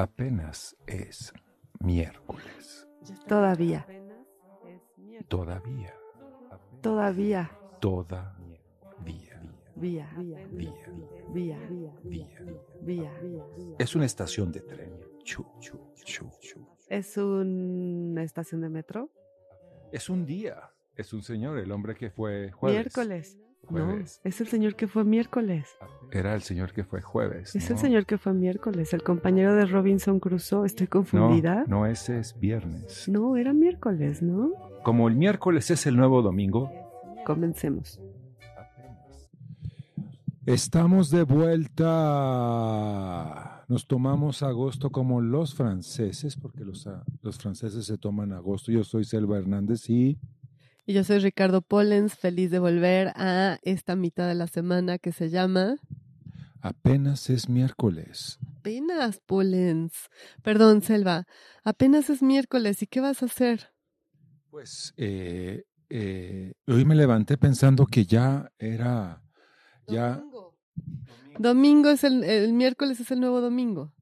Apenas es miércoles. Todavía. Todavía. Todavía. Toda día. Vía. Día. Vía. Día. Vía. Es una estación de tren. Chu, chu, chu, chu. ¿Es una estación de metro? Es un día. Es un señor, el hombre que fue jueves. Miércoles. Jueves. No, es el señor que fue miércoles. Era el señor que fue jueves. Es ¿no? el señor que fue miércoles, el compañero de Robinson Crusoe. Estoy No, confundida. no, ese es viernes. No, era miércoles, ¿no? Como el miércoles es el nuevo domingo, Comencemos. Estamos de vuelta. Nos tomamos agosto como los franceses, porque los, ah, los franceses se toman agosto. Yo soy Selva Hernández y Y yo soy Ricardo Pollens, feliz de volver a esta mitad de la semana que se llama apenas es miércoles. Apenas Pollens. Perdón, Selva. Apenas es miércoles. ¿Y qué vas a hacer? Pues eh, eh, hoy me levanté pensando que ya era, ya Domingo. Domingo es el, el miércoles es el nuevo domingo.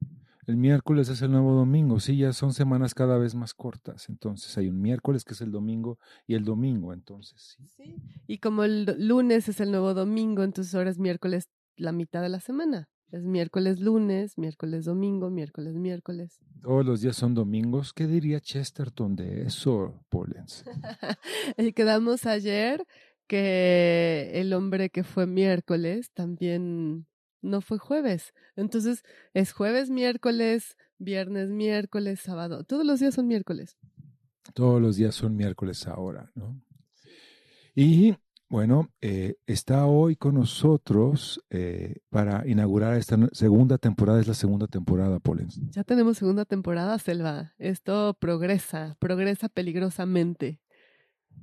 El miércoles es el nuevo domingo. Sí, ya son semanas cada vez más cortas. Entonces hay un miércoles que es el domingo y el domingo, entonces sí. Y como el lunes es el nuevo domingo, entonces ahora es miércoles la mitad de la semana. Es miércoles, lunes, miércoles, domingo, miércoles, miércoles. Todos los días son domingos. ¿Qué diría Chesterton de eso, Pollens? Y quedamos ayer que el hombre que fue miércoles también no fue jueves. Entonces es jueves, miércoles, viernes, miércoles, sábado. Todos los días son miércoles. Todos los días son miércoles ahora, ¿no? Y bueno, eh, está hoy con nosotros eh, para inaugurar esta segunda temporada. Es la segunda temporada, Pollens. Ya tenemos segunda temporada, Selva. Esto progresa, progresa peligrosamente.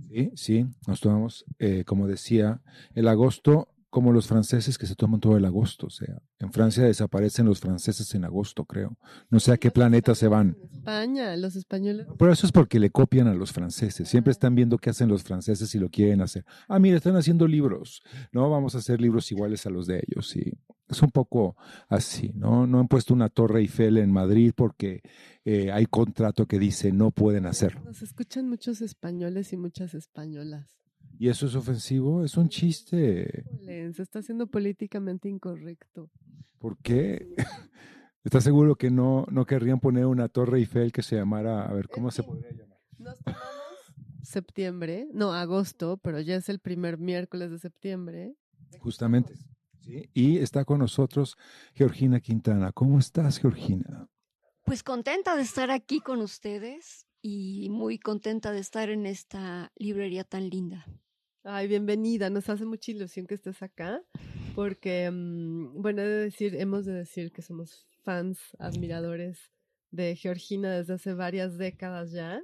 Sí, sí, nos tomamos, eh, como decía, el agosto como los franceses que se toman todo el agosto. O sea, en Francia desaparecen los franceses en agosto, creo. No sé a qué planeta se van. España, los españoles. Pero eso es porque le copian a los franceses. Siempre están viendo qué hacen los franceses y lo quieren hacer. Ah, mira, están haciendo libros. No, vamos a hacer libros iguales a los de ellos. Sí, es un poco así, ¿no? No han puesto una torre Eiffel en Madrid porque eh, hay contrato que dice no pueden hacerlo. Nos escuchan muchos españoles y muchas españolas. Y eso es ofensivo, es un chiste. Se está haciendo políticamente incorrecto. ¿Por qué? ¿Estás seguro que no, no querrían poner una torre Eiffel que se llamara, a ver, ¿cómo se podría llamar? Nos tomamos septiembre, no, agosto, pero ya es el primer miércoles de septiembre. Justamente. ¿sí? Y está con nosotros Georgina Quintana. ¿Cómo estás, Georgina? Pues contenta de estar aquí con ustedes y muy contenta de estar en esta librería tan linda. Ay, bienvenida, nos hace mucha ilusión que estés acá, porque, mm, bueno, he de decir, hemos de decir que somos fans, admiradores de Georgina desde hace varias décadas ya,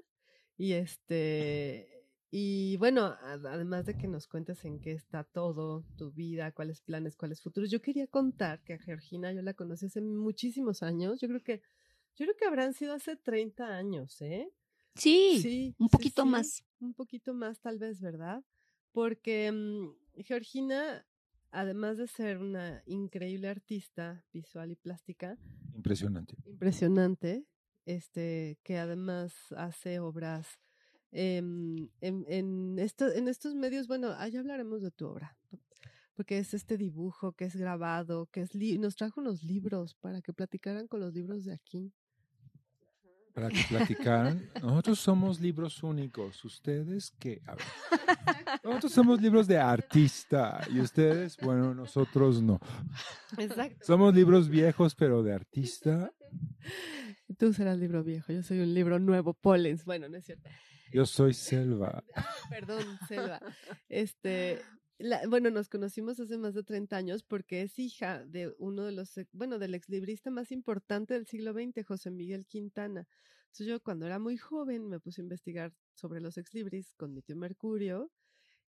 y este, y bueno, además de que nos cuentes en qué está todo, tu vida, cuáles planes, cuáles futuros, yo quería contar que a Georgina yo la conocí hace muchísimos años, yo creo que, yo creo que habrán sido hace 30 años, ¿eh? Sí, un sí, poquito sí, más. Un poquito más, tal vez, ¿verdad? Porque mm, Georgina, además de ser una increíble artista visual y plástica, Impresionante. impresionante, este, que además hace obras em, en, en, esto, en estos medios, bueno, ah, ya hablaremos de tu obra, porque es este dibujo que es grabado, que es li- nos trajo unos libros para que platicaran con los libros de aquí. Para que platicaran. Nosotros somos libros únicos. ¿Ustedes qué? A ver. Nosotros somos libros de artista. Y ustedes, bueno, nosotros no. Exacto. Somos libros viejos, pero de artista. Tú serás libro viejo, yo soy un libro nuevo, Pollens. Bueno, no es cierto. Yo soy Selva. Perdón, Selva. Este, la- bueno, nos conocimos hace más de 30 años porque es hija de uno de los, bueno, del exlibrista más importante del siglo XX, José Miguel Quintana. Entonces yo cuando era muy joven me puse a investigar sobre los exlibris con mi tío Mercurio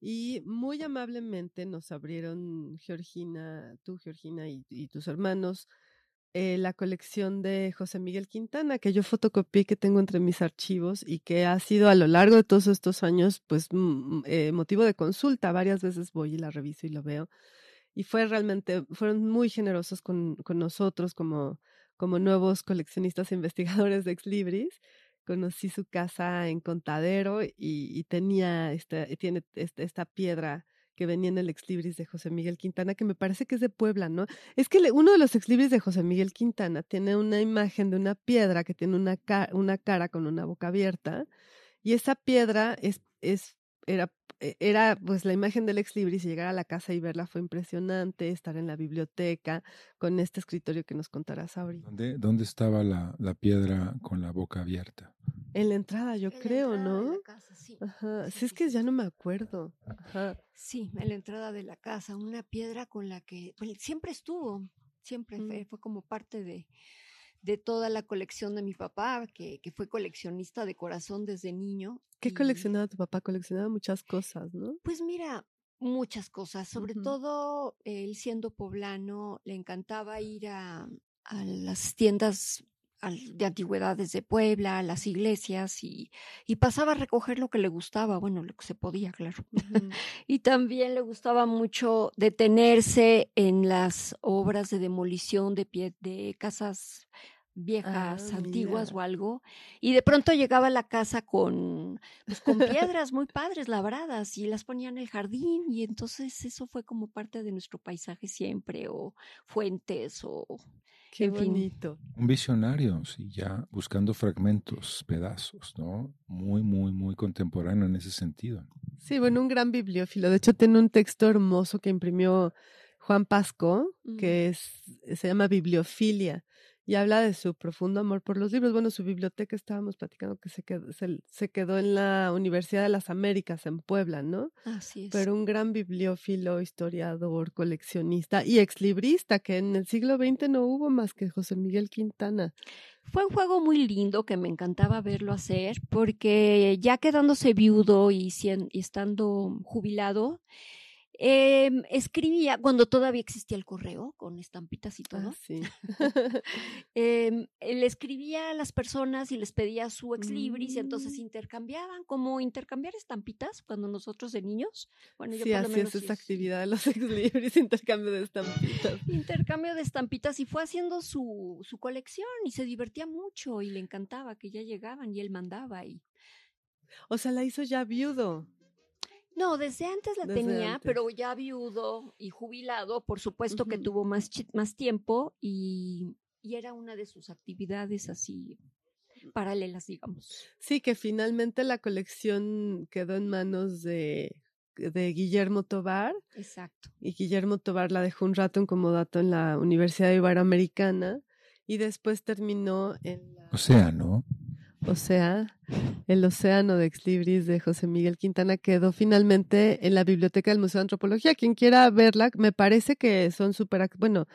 y muy amablemente nos abrieron Georgina, tú Georgina y, y tus hermanos, eh, la colección de José Miguel Quintana, que yo fotocopié, que tengo entre mis archivos y que ha sido a lo largo de todos estos años, pues, mm, eh, motivo de consulta. Varias veces voy y la reviso y lo veo. Y fue realmente, fueron muy generosos con, con nosotros como, como nuevos coleccionistas e investigadores de Ex Libris. Conocí su casa en Contadero y, tenía esta, tiene esta, esta piedra que venía en el ex libris de José Miguel Quintana, que me parece que es de Puebla, ¿no? Es que uno de los ex libris de José Miguel Quintana tiene una imagen de una piedra que tiene una, una cara con una boca abierta, y esa piedra es, es, era, e, era pues la imagen del ex libris y llegar a la casa y verla fue impresionante, estar en la biblioteca con este escritorio que nos contarás ahorita. ¿Dónde, dónde estaba la, la piedra con la boca abierta? En la entrada, yo En la creo, entrada de ¿no? la casa, sí. Ajá. Sí, Sí, es que ya no me acuerdo. Ajá. Sí, en la entrada de la casa, una piedra con la que pues, siempre estuvo, siempre fue, Mm. fue como parte de, de toda la colección de mi papá, que, que fue coleccionista de corazón desde niño. ¿Qué y, coleccionaba tu papá? Coleccionaba muchas cosas, ¿no? Pues mira, muchas cosas, sobre todo él siendo poblano, le encantaba ir a, a las tiendas de antigüedades de Puebla, a las iglesias y, y pasaba a recoger lo que le gustaba, bueno, lo que se podía, claro. Y también le gustaba mucho detenerse en las obras de demolición de, pie, de casas viejas, Ah, antiguas mira. o algo. Y de pronto llegaba a la casa con, pues, con piedras muy padres labradas y las ponía en el jardín. Y entonces eso fue como parte de nuestro paisaje siempre, o fuentes, o Qué en fin. bonito. Un visionario, sí, ya buscando fragmentos, pedazos, ¿no? Muy, muy, muy contemporáneo en ese sentido. Sí, bueno, un gran bibliófilo. De hecho, tiene un texto hermoso que imprimió Juan Pasco, Mm. que es, se llama Bibliofilia, y habla de su profundo amor por los libros. Bueno, su biblioteca estábamos platicando que se quedó, se, se quedó en la Universidad de las Américas en Puebla, ¿no? así es. Pero un gran bibliófilo, historiador, coleccionista y exlibrista, que en el siglo XX no hubo más que José Miguel Quintana. Fue un juego muy lindo que me encantaba verlo hacer porque ya quedándose viudo y, y estando jubilado, em, escribía cuando todavía existía el correo con estampitas y todo. Ah, sí. em, le escribía a las personas y les pedía su ex libris y entonces Mm. intercambiaban, como intercambiar estampitas cuando nosotros de niños. Bueno, yo Sí, por lo menos es sí esa es- actividad de los exlibris, intercambio de estampitas. intercambio de estampitas y fue haciendo su, su colección y se divertía mucho y le encantaba que ya llegaban y él mandaba y O sea, la hizo ya viudo. No, desde antes la Desde tenía, antes. pero ya viudo y jubilado, por supuesto que tuvo más, más tiempo y, y era una de sus actividades así paralelas, digamos. Sí, que finalmente la colección quedó en manos de, de Guillermo Tobar Exacto. y Guillermo Tobar la dejó un rato en comodato en la Universidad Iberoamericana y después terminó en la, Océano. O sea, el Océano de Exlibris de José Miguel Quintana quedó finalmente en la biblioteca del Museo de Antropología. Quien quiera verla, me parece que son súper, bueno,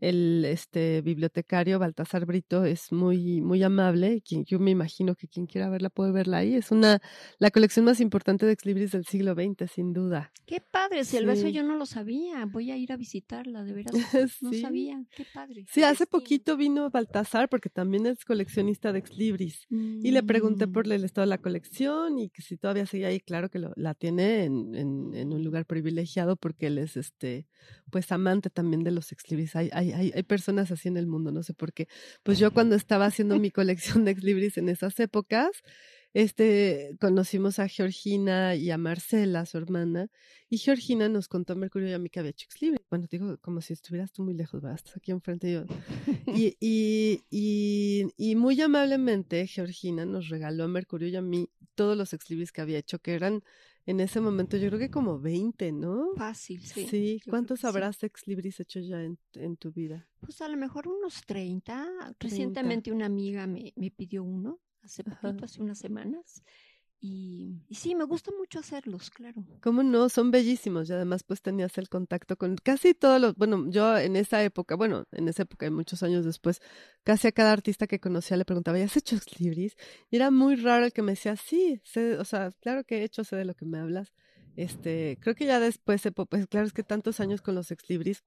el este bibliotecario Baltasar Brito es muy muy amable y quien, yo me imagino que quien quiera verla puede verla ahí es una la colección más importante de exlibris del siglo XX sin duda Qué padre, eso Sí. yo no lo sabía. Voy a ir a visitarla, de veras. No Sí. sabía. Qué padre. sí hace destino. poquito vino Baltasar porque también es coleccionista de exlibris y le pregunté por Mm. el estado de la colección y que si todavía sigue ahí claro que lo, la tiene en, en, en un lugar privilegiado porque él es este pues amante también de los exlibris hay, hay, hay, hay personas así en el mundo no sé por qué pues yo cuando estaba haciendo mi colección de exlibris en esas épocas este, conocimos a Georgina y a Marcela, su hermana, y Georgina nos contó a Mercurio y a mí que había hecho exlibris. Bueno, digo, como si estuvieras tú muy lejos, ¿verdad? Estás aquí enfrente yo. Y, y, y, y muy amablemente Georgina nos regaló a Mercurio y a mí todos los exlibris que había hecho, que eran en ese momento yo creo que como 20, ¿no? Fácil, sí. Sí, ¿cuántos que sí. habrás exlibris hecho ya en, en tu vida? Pues a lo mejor unos 30. Recientemente una amiga me, me pidió uno, hace Ajá. poquito, hace unas semanas. Y, y sí, me gusta mucho hacerlos, claro. ¿Cómo no? Son bellísimos y además pues tenías el contacto con casi todos los, bueno, yo en esa época, bueno, en esa época y muchos años después, casi a cada artista que conocía le preguntaba, ¿ya has hecho exlibris? Y era muy raro el que me decía, sí, sé, o sea, claro que he hecho, sé de lo que me hablas. Este, creo que ya después, pues claro, es que tantos años con los exlibris,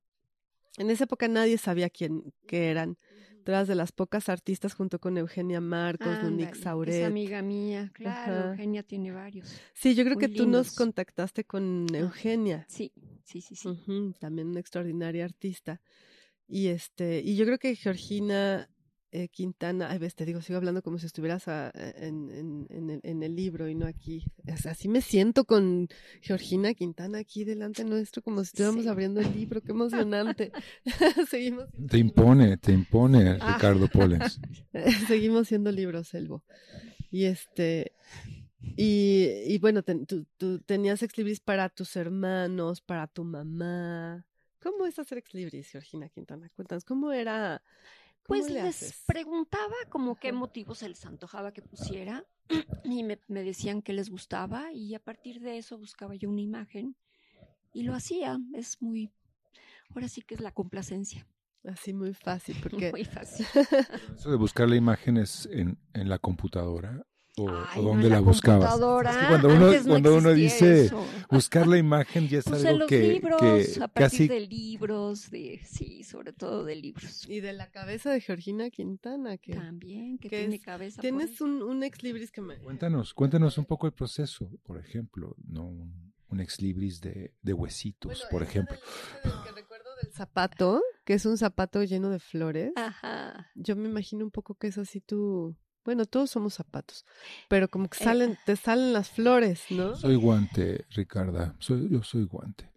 en esa época nadie sabía quién, qué eran. Tú eras de las pocas artistas junto con Eugenia Marcos, Monique Sauret. Es amiga mía, claro. Ajá. Eugenia tiene varios. Sí, yo creo muy que tú nos contactaste con. Eugenia. Sí, sí, sí, sí. También una extraordinaria artista. Y este, y yo creo que Georgina eh, Quintana, ay, ves, te digo, sigo hablando como si estuvieras a- en, en- en el, en el libro y no aquí. Es- así me siento con Georgina Quintana aquí delante nuestro, como si estuviéramos Sí. abriendo el libro. Qué emocionante. Seguimos. Te impone, te impone Ah. Ricardo Pollens. Seguimos siendo libros, Selvo. Y este. Y, y bueno, ten- tú, tú tenías ex libris para tus hermanos, para tu mamá. ¿Cómo es hacer ex libris, Georgina Quintana? Cuéntanos, ¿cómo era? ¿Cómo Pues le les haces? preguntaba como qué motivos se les antojaba que pusiera y me, me decían que les gustaba y a partir de eso buscaba yo una imagen y lo hacía. Es muy, ahora sí que es la complacencia. Así muy fácil, porque Muy fácil. Eso de buscar la imagen es en, en la computadora o, o Ay, no, dónde en la, buscabas. computadora, Es que cuando uno, antes no cuando uno dice eso. buscar la imagen ya es Pues en algo los que, libros, que a partir casi de libros, de sí, sobre todo de libros. y de la cabeza de Georgina Quintana, que También, que que tiene es- cabeza. tienes eso. un, un ex libris que me... Cuéntanos, cuéntanos un poco el proceso, por ejemplo, no un, un ex libris de, de huesitos, Bueno, por ejemplo. del- ese del que recuerdo del zapato, que es un zapato lleno de flores. Ajá. Yo me imagino un poco que es así tú. Bueno, todos somos zapatos, pero como que Eh. salen, te salen las flores, ¿no? Soy guante, Ricarda, soy, yo soy guante.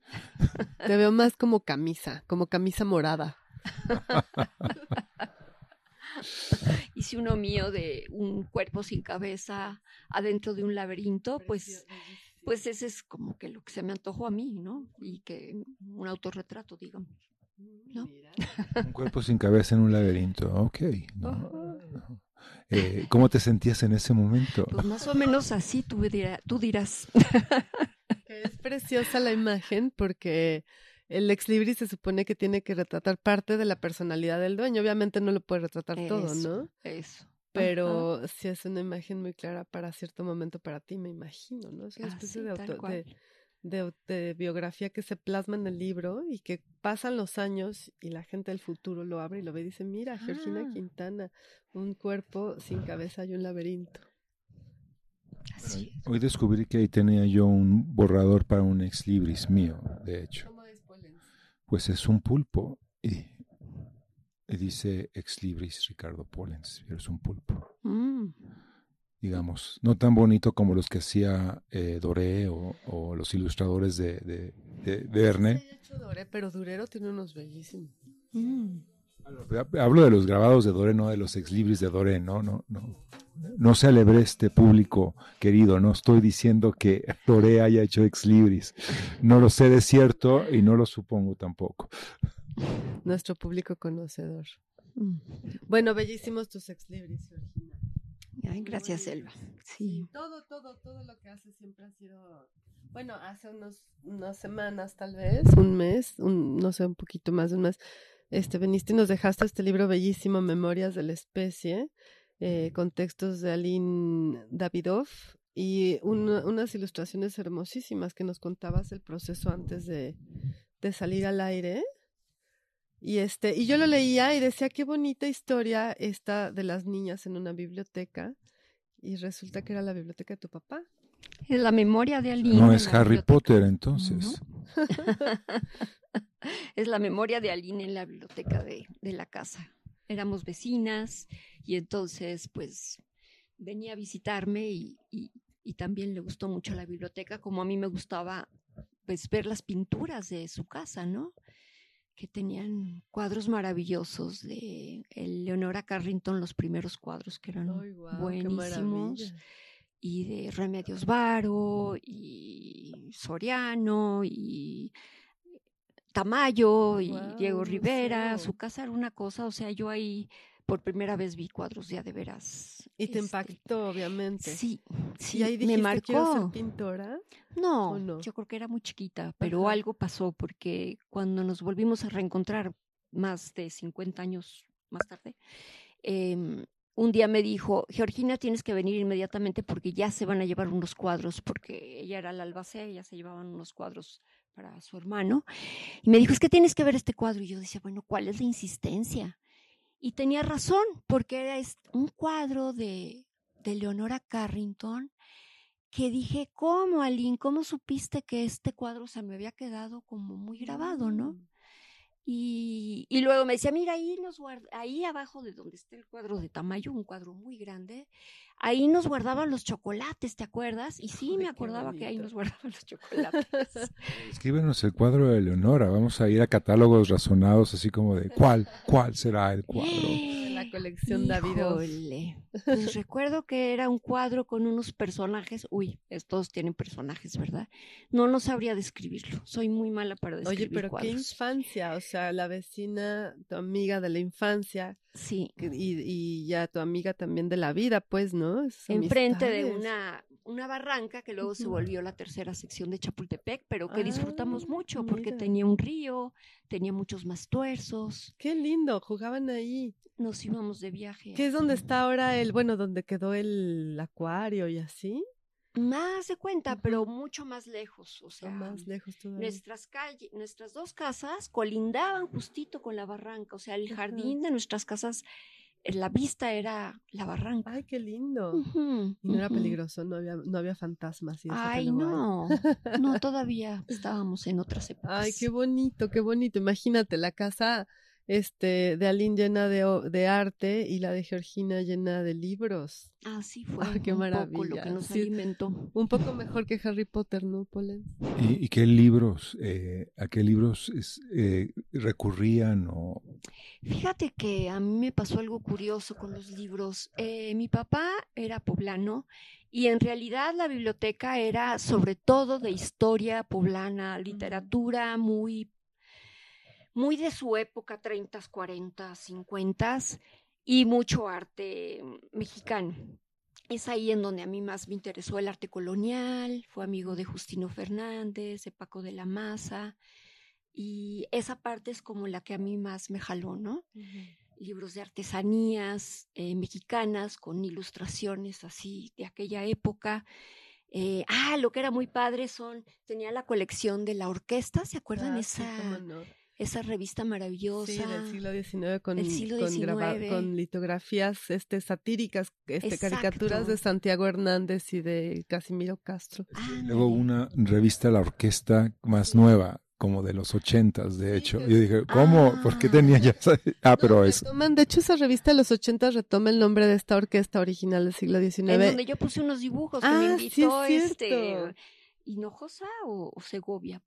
Te veo más como camisa, como camisa morada. Hice uno mío de un cuerpo sin cabeza adentro de un laberinto, pues, pues ese es como que lo que se me antojó a mí, ¿no? Y que un autorretrato, digamos. ¿no? Un cuerpo sin cabeza en un laberinto, ok. no, no. Eh, ¿Cómo te sentías en ese momento? Pues más o menos así tú, dirá- tú dirás. Es preciosa la imagen porque el ex libris se supone que tiene que retratar parte de la personalidad del dueño. Obviamente no lo puede retratar todo, ¿no? Eso. Pero sí es una imagen muy clara para cierto momento para ti, me imagino, ¿no? Es una especie Así, de, tal auto- cual. de, de biografía que se plasma en el libro y que pasan los años y la gente del futuro lo abre y lo ve y dice, mira, Georgina Ah. Quintana, un cuerpo sin cabeza y un laberinto. Así es. Hoy descubrí que ahí tenía yo un borrador para un ex libris mío, de hecho. Pues es un pulpo y, y dice ex libris Ricardo Pollens, pero es un pulpo. Mm. Digamos, no tan bonito como los que hacía eh, Doré o, o los ilustradores de, de, de- de Verne. Sí, hecho Doré, pero Durero tiene unos bellísimos. Mm. Hablo de los grabados de Doré, no de los ex libris de Doré, no, no, no. No se alebre este público querido, no estoy diciendo que Doré haya hecho ex libris. No lo sé de cierto y no lo supongo tampoco. Nuestro público conocedor. Mm. Bueno, bellísimos tus ex libris, Georgina. Ay, gracias. Elba. Sí. Todo, todo, todo lo que hace siempre ha sido, bueno, hace unos, unas semanas tal vez, un mes, un, no sé, un poquito más de un mes, este, veniste y nos dejaste este libro bellísimo, Memorias de la Especie, eh, con textos de Aline Davidoff y una- unas ilustraciones hermosísimas que nos contabas el proceso antes de, de salir al aire. Y este, y yo lo leía y decía qué bonita historia esta de las niñas en una biblioteca. Y resulta que era la biblioteca de tu papá. Es la memoria de Aline. No es Harry biblioteca. Potter entonces. es la memoria de Aline en la biblioteca de, de la casa. Éramos vecinas y entonces pues venía a visitarme y, y- y también le gustó mucho la biblioteca, como a mí me gustaba pues ver las pinturas de su casa, ¿no? Que tenían cuadros maravillosos de Leonora Carrington, los primeros cuadros que eran Ay, buenísimos y de Remedios Varo y Soriano y Tamayo y Diego Rivera. Su casa era una cosa, o sea, yo ahí por primera vez vi cuadros ya de veras. Y te este, impactó, obviamente. Sí, sí, y ahí dijiste, me quiero ser marcó. pintora. No, ¿o no? yo creo que era muy chiquita, pero Ajá. algo pasó porque cuando nos volvimos a reencontrar más de 50 años más tarde, em, un día me dijo, Georgina, tienes que venir inmediatamente porque ya se van a llevar unos cuadros, porque ella era la albacea, ya se llevaban unos cuadros para su hermano. Y me dijo, es que tienes que ver este cuadro. Y yo decía, bueno, ¿cuál es la insistencia? Y tenía razón, porque era un cuadro de, de Leonora Carrington que dije, ¿cómo, Aline? ¿Cómo supiste que este cuadro se me había quedado como muy grabado, no? Y, y luego me decía, mira, ahí nos guarda, ahí abajo de donde está el cuadro de Tamayo, un cuadro muy grande, ahí nos guardaban los chocolates, ¿te acuerdas? Y sí, Ay, me acordaba que ahí nos guardaban los chocolates. Escríbenos el cuadro de Leonora. Vamos a ir a catálogos razonados, así como de cuál, cuál será el cuadro. Colección. Híjole. Pues recuerdo que era un cuadro con unos personajes. Uy, es- todos tienen personajes, ¿verdad? No, no sabría describirlo. Soy muy mala para describir Oye, pero qué infancia, o sea, la vecina, tu amiga de la infancia Sí. y, y ya tu amiga también de la vida, pues, ¿no? Enfrente de una, una barranca que luego se volvió la tercera sección de Chapultepec, pero que disfrutamos Ah, mucho porque mira. tenía un río, tenía muchos más tuerzos. Qué lindo, jugaban ahí. Nos íbamos de viaje. ¿Qué es donde está ahora el, bueno, donde quedó el acuario y así? Más de cuenta, pero mucho más lejos. O sea, más lejos todavía. Nuestras calles, nuestras dos casas colindaban justito con la barranca, o sea, el jardín de nuestras casas, la vista era la barranca. Ay, qué lindo. Y no era peligroso, no había, no había fantasmas y eso Ay, no, no, todavía estábamos en otras épocas. Ay, qué bonito, qué bonito. Imagínate la casa este de Aline llena de, de arte y la de Georgina llena de libros. Así fue Ay, qué un poco lo maravilla. que nos Sí. alimentó. Un poco mejor que Harry Potter, ¿no, Polen? ¿Y, y qué libros, eh, a qué libros es- eh, recurrían o Fíjate que a mí me pasó algo curioso con los libros. Eh, mi papá era poblano y en realidad la biblioteca era sobre todo de historia poblana, literatura muy, muy de su época, 30, 40, 50 y mucho arte mexicano. Es ahí en donde a mí más me interesó el arte colonial, fue amigo de Justino Fernández, de Paco de la Maza, y esa parte es como la que a mí más me jaló, ¿no? Libros de artesanías eh, mexicanas con ilustraciones así de aquella época. Eh, ah, lo que era muy padre son, tenía la colección de la orquesta, ¿se acuerdan? Ah, sí, esa, cómo no. Esa revista maravillosa. Sí, del siglo XIX con, siglo con, graba- XIX. con litografías este, satíricas, este, caricaturas de. Santiago Hernández y de Casimiro Castro. luego Ándale. una revista La Orquesta más nueva, como de los ochentas, de Sí, hecho? Yo dije, ¿cómo? ¿Por qué tenía ya esa? Ah, pero No, es... retoman, de hecho, esa revista de los 80 retoma el nombre de esta orquesta original del siglo XIX. En donde yo puse unos dibujos que me Ah, sí, invitó es este. Hinojosa o, o Segovia.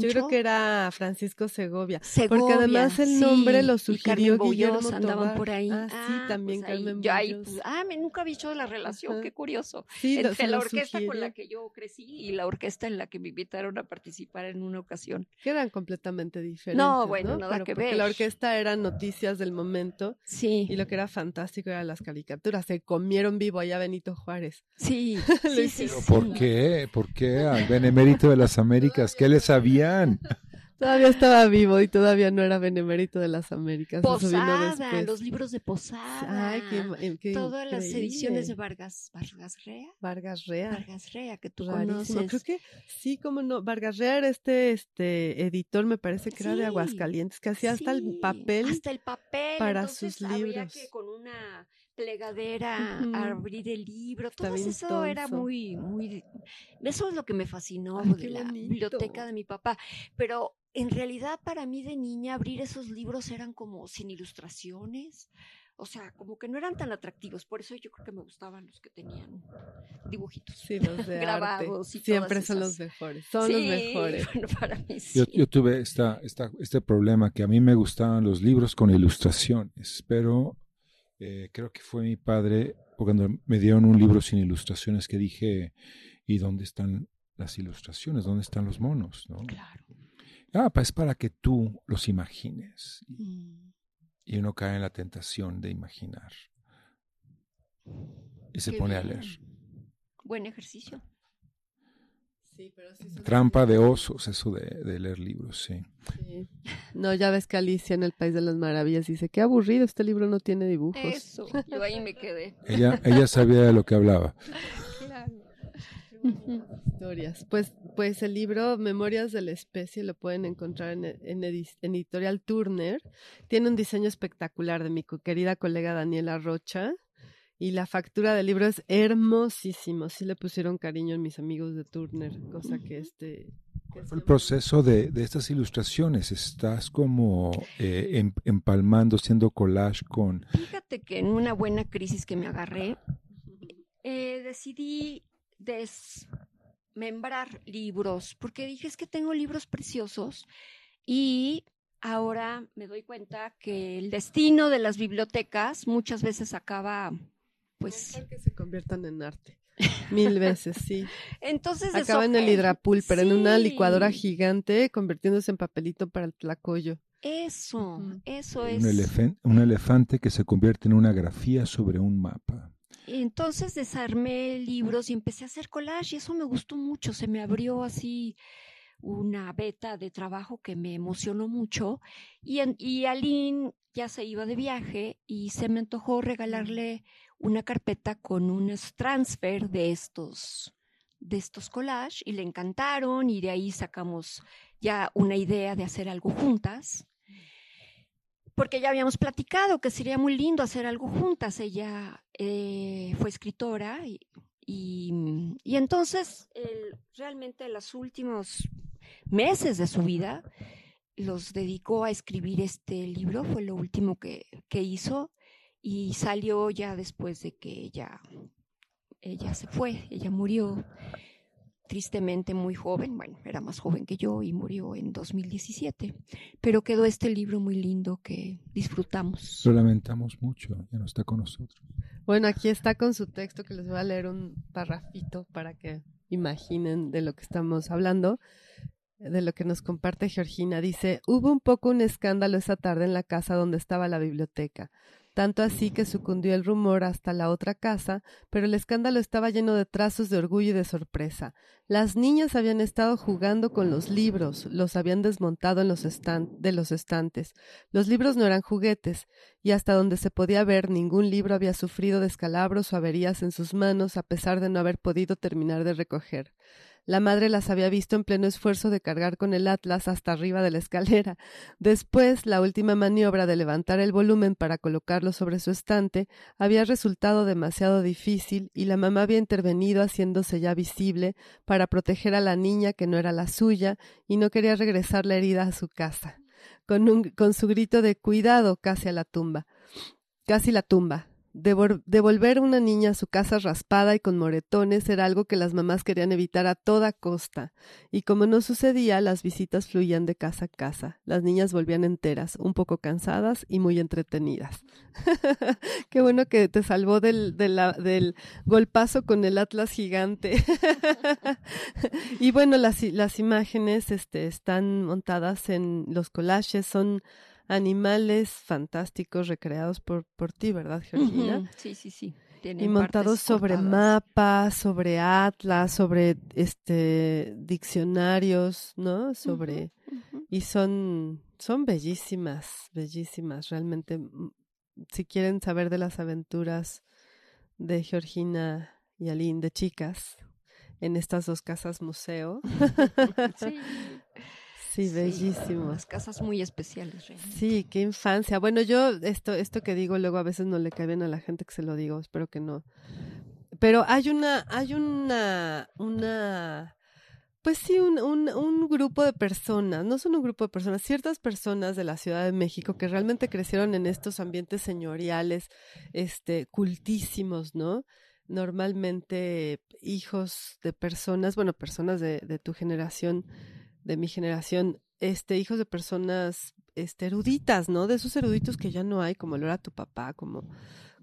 Yo creo que era Francisco Segovia. Segovia, además el nombre sí, lo y sugirió Carmen Guillermo andaban Tobar. por ahí. Ah, sí, también pues ahí, Carmen yo ahí, pues, ah, me nunca había hecho la relación, Ajá. qué curioso. Sí, Entre se la orquesta con la que yo crecí y la orquesta en la que me invitaron a participar en una ocasión. que eran completamente diferentes. bueno, nada Pero que porque ver. La orquesta era noticias del momento Sí, y lo que era fantástico eran las caricaturas. Se comieron vivo allá Benito Juárez. sí, Lo sí, sí. ¿Por qué? ¿Por qué al benemérito de las Américas? ¿Qué le sabían? Todavía estaba vivo y todavía no era benemérito de las Américas. Posada, los libros de Posada. Ay, qué, eh, qué Todas las ediciones de increíble. Vargas, Vargas Rea. Vargas Rea. Vargas Rea, que tú Rarísimo. conoces. Creo que sí, como no. Vargas Rea era este, este editor, me parece que era de Sí, Aguascalientes, que hacía hasta el Sí, papel. Hasta el papel. para entonces sus había libros. que con una plegadera abrir el libro. Está Todo bien eso era muy, muy. Eso es lo que me fascinó Ay, de la bonito. biblioteca de mi papá. Pero en realidad, para mí de niña, abrir esos libros eran como sin ilustraciones. O sea, como que no eran tan atractivos. Por eso yo creo que me gustaban los que tenían dibujitos. Sí, los de grabados arte. y Siempre todas son esas. los mejores. Son los mejores. Bueno, para mí sí. Yo, yo tuve esta, esta, este problema que a mí me gustaban los libros con ilustraciones, pero eh, creo que fue mi padre, cuando me dieron un libro sin ilustraciones, que dije, ¿y dónde están las ilustraciones? ¿Dónde están los monos? ¿no? Claro. Ah, pues es para que tú los imagines. Mm. Y uno cae en la tentación de imaginar. Y se Qué pone a leer. Buen ejercicio. Sí, pero sí son Trampa de osos, eso de, de leer libros, sí. Sí. No, ya ves que Alicia en el País de las Maravillas dice, qué aburrido, este libro no tiene dibujos. Eso, yo ahí me quedé. Ella, ella sabía de lo que hablaba. Historias. Pues, pues el libro Memorias de la Especie lo pueden encontrar en, en edi- en Editorial Turner. Tiene un diseño espectacular de mi querida colega Daniela Rocha. Y la factura del libro es hermosísimo. Sí le pusieron cariño en mis amigos de Turner, cosa que este ¿Cuál fue el proceso de, de estas ilustraciones? ¿Estás como eh, em- empalmando, haciendo collage con... Fíjate que en una buena crisis que me agarré, eh, decidí desmembrar libros, porque dije es que tengo libros preciosos y ahora me doy cuenta que el destino de las bibliotecas muchas veces acaba, pues, Mejor que se conviertan en arte. Mil veces, sí. entonces Acaba en el deshoja- hidrapulper, en una licuadora gigante, convirtiéndose en papelito para el tlacoyo. Eso, eso es. Un, elefen- un elefante que se convierte en una grafía sobre un mapa. Entonces desarmé libros y empecé a hacer collage y eso me gustó mucho. Se me abrió así una beta de trabajo que me emocionó mucho. Y, en- y Aline ya se iba de viaje y se me antojó regalarle una carpeta con un transfer de estos de estos collage y le encantaron y de ahí sacamos ya una idea de hacer algo juntas. Porque ya habíamos platicado que sería muy lindo hacer algo juntas. Ella eh, fue escritora y, y, y entonces el- realmente los últimos meses de su vida los dedicó a escribir este libro, fue lo último que, que hizo y salió ya después de que ella, ella se fue, ella murió tristemente muy joven, bueno, era más joven que yo y murió en 2017, pero quedó este libro muy lindo que disfrutamos. Lo lamentamos mucho, ya no está con nosotros. Bueno, aquí está con su texto que les voy a leer un parrafito para que imaginen de lo que estamos hablando, de lo que nos comparte Georgina. Dice, hubo un poco un escándalo esa tarde en la casa donde estaba la biblioteca, tanto así que sucundió el rumor hasta la otra casa, pero el escándalo estaba lleno de trazos de orgullo y de sorpresa. Las niñas habían estado jugando con los libros, los habían desmontado en de los estantes. Los libros no eran juguetes, y hasta donde se podía ver ningún libro había sufrido descalabros o averías en sus manos a pesar de no haber podido terminar de recoger. La madre las había visto en pleno esfuerzo de cargar con el atlas hasta arriba de la escalera. Después, la última maniobra de levantar el volumen para colocarlo sobre su estante había resultado demasiado difícil y la mamá había intervenido haciéndose ya visible para proteger a la niña que no era la suya y no quería regresar la herida a su casa. Con, un, su grito de cuidado casi a la tumba. Casi la tumba. Devolver una niña a su casa raspada y con moretones era algo que las mamás querían evitar a toda costa, y como no sucedía, las visitas fluían de casa a casa. Las niñas volvían enteras, un poco cansadas y muy entretenidas. Qué bueno que te salvó del, golpazo con el atlas gigante. y bueno, las, las imágenes este, están montadas en los collages, son animales fantásticos recreados por, por ti, ¿verdad, Georgina? Sí, sí, sí. Tienen Y montados sobre mapas, sobre atlas, sobre este diccionarios, ¿no? Sobre y son son bellísimas, bellísimas, realmente. Si quieren saber de las aventuras de Georgina y Aline de chicas en estas dos casas museo, Sí, sí, sí, bellísimo. Unas casas muy especiales, realmente. Sí, qué infancia. Bueno, yo esto, esto que digo luego a veces no le cae bien a la gente que se lo digo, espero que no. Pero hay una, hay una, una, pues sí, un, un, un grupo de personas, no son un grupo de personas, ciertas personas de la Ciudad de México que realmente crecieron en estos ambientes señoriales, este, cultísimos, ¿no? Normalmente hijos de personas, bueno, personas de, de tu generación, de mi generación, este, hijos de personas este, eruditas, ¿no? De esos eruditos que ya no hay, como lo era tu papá, como,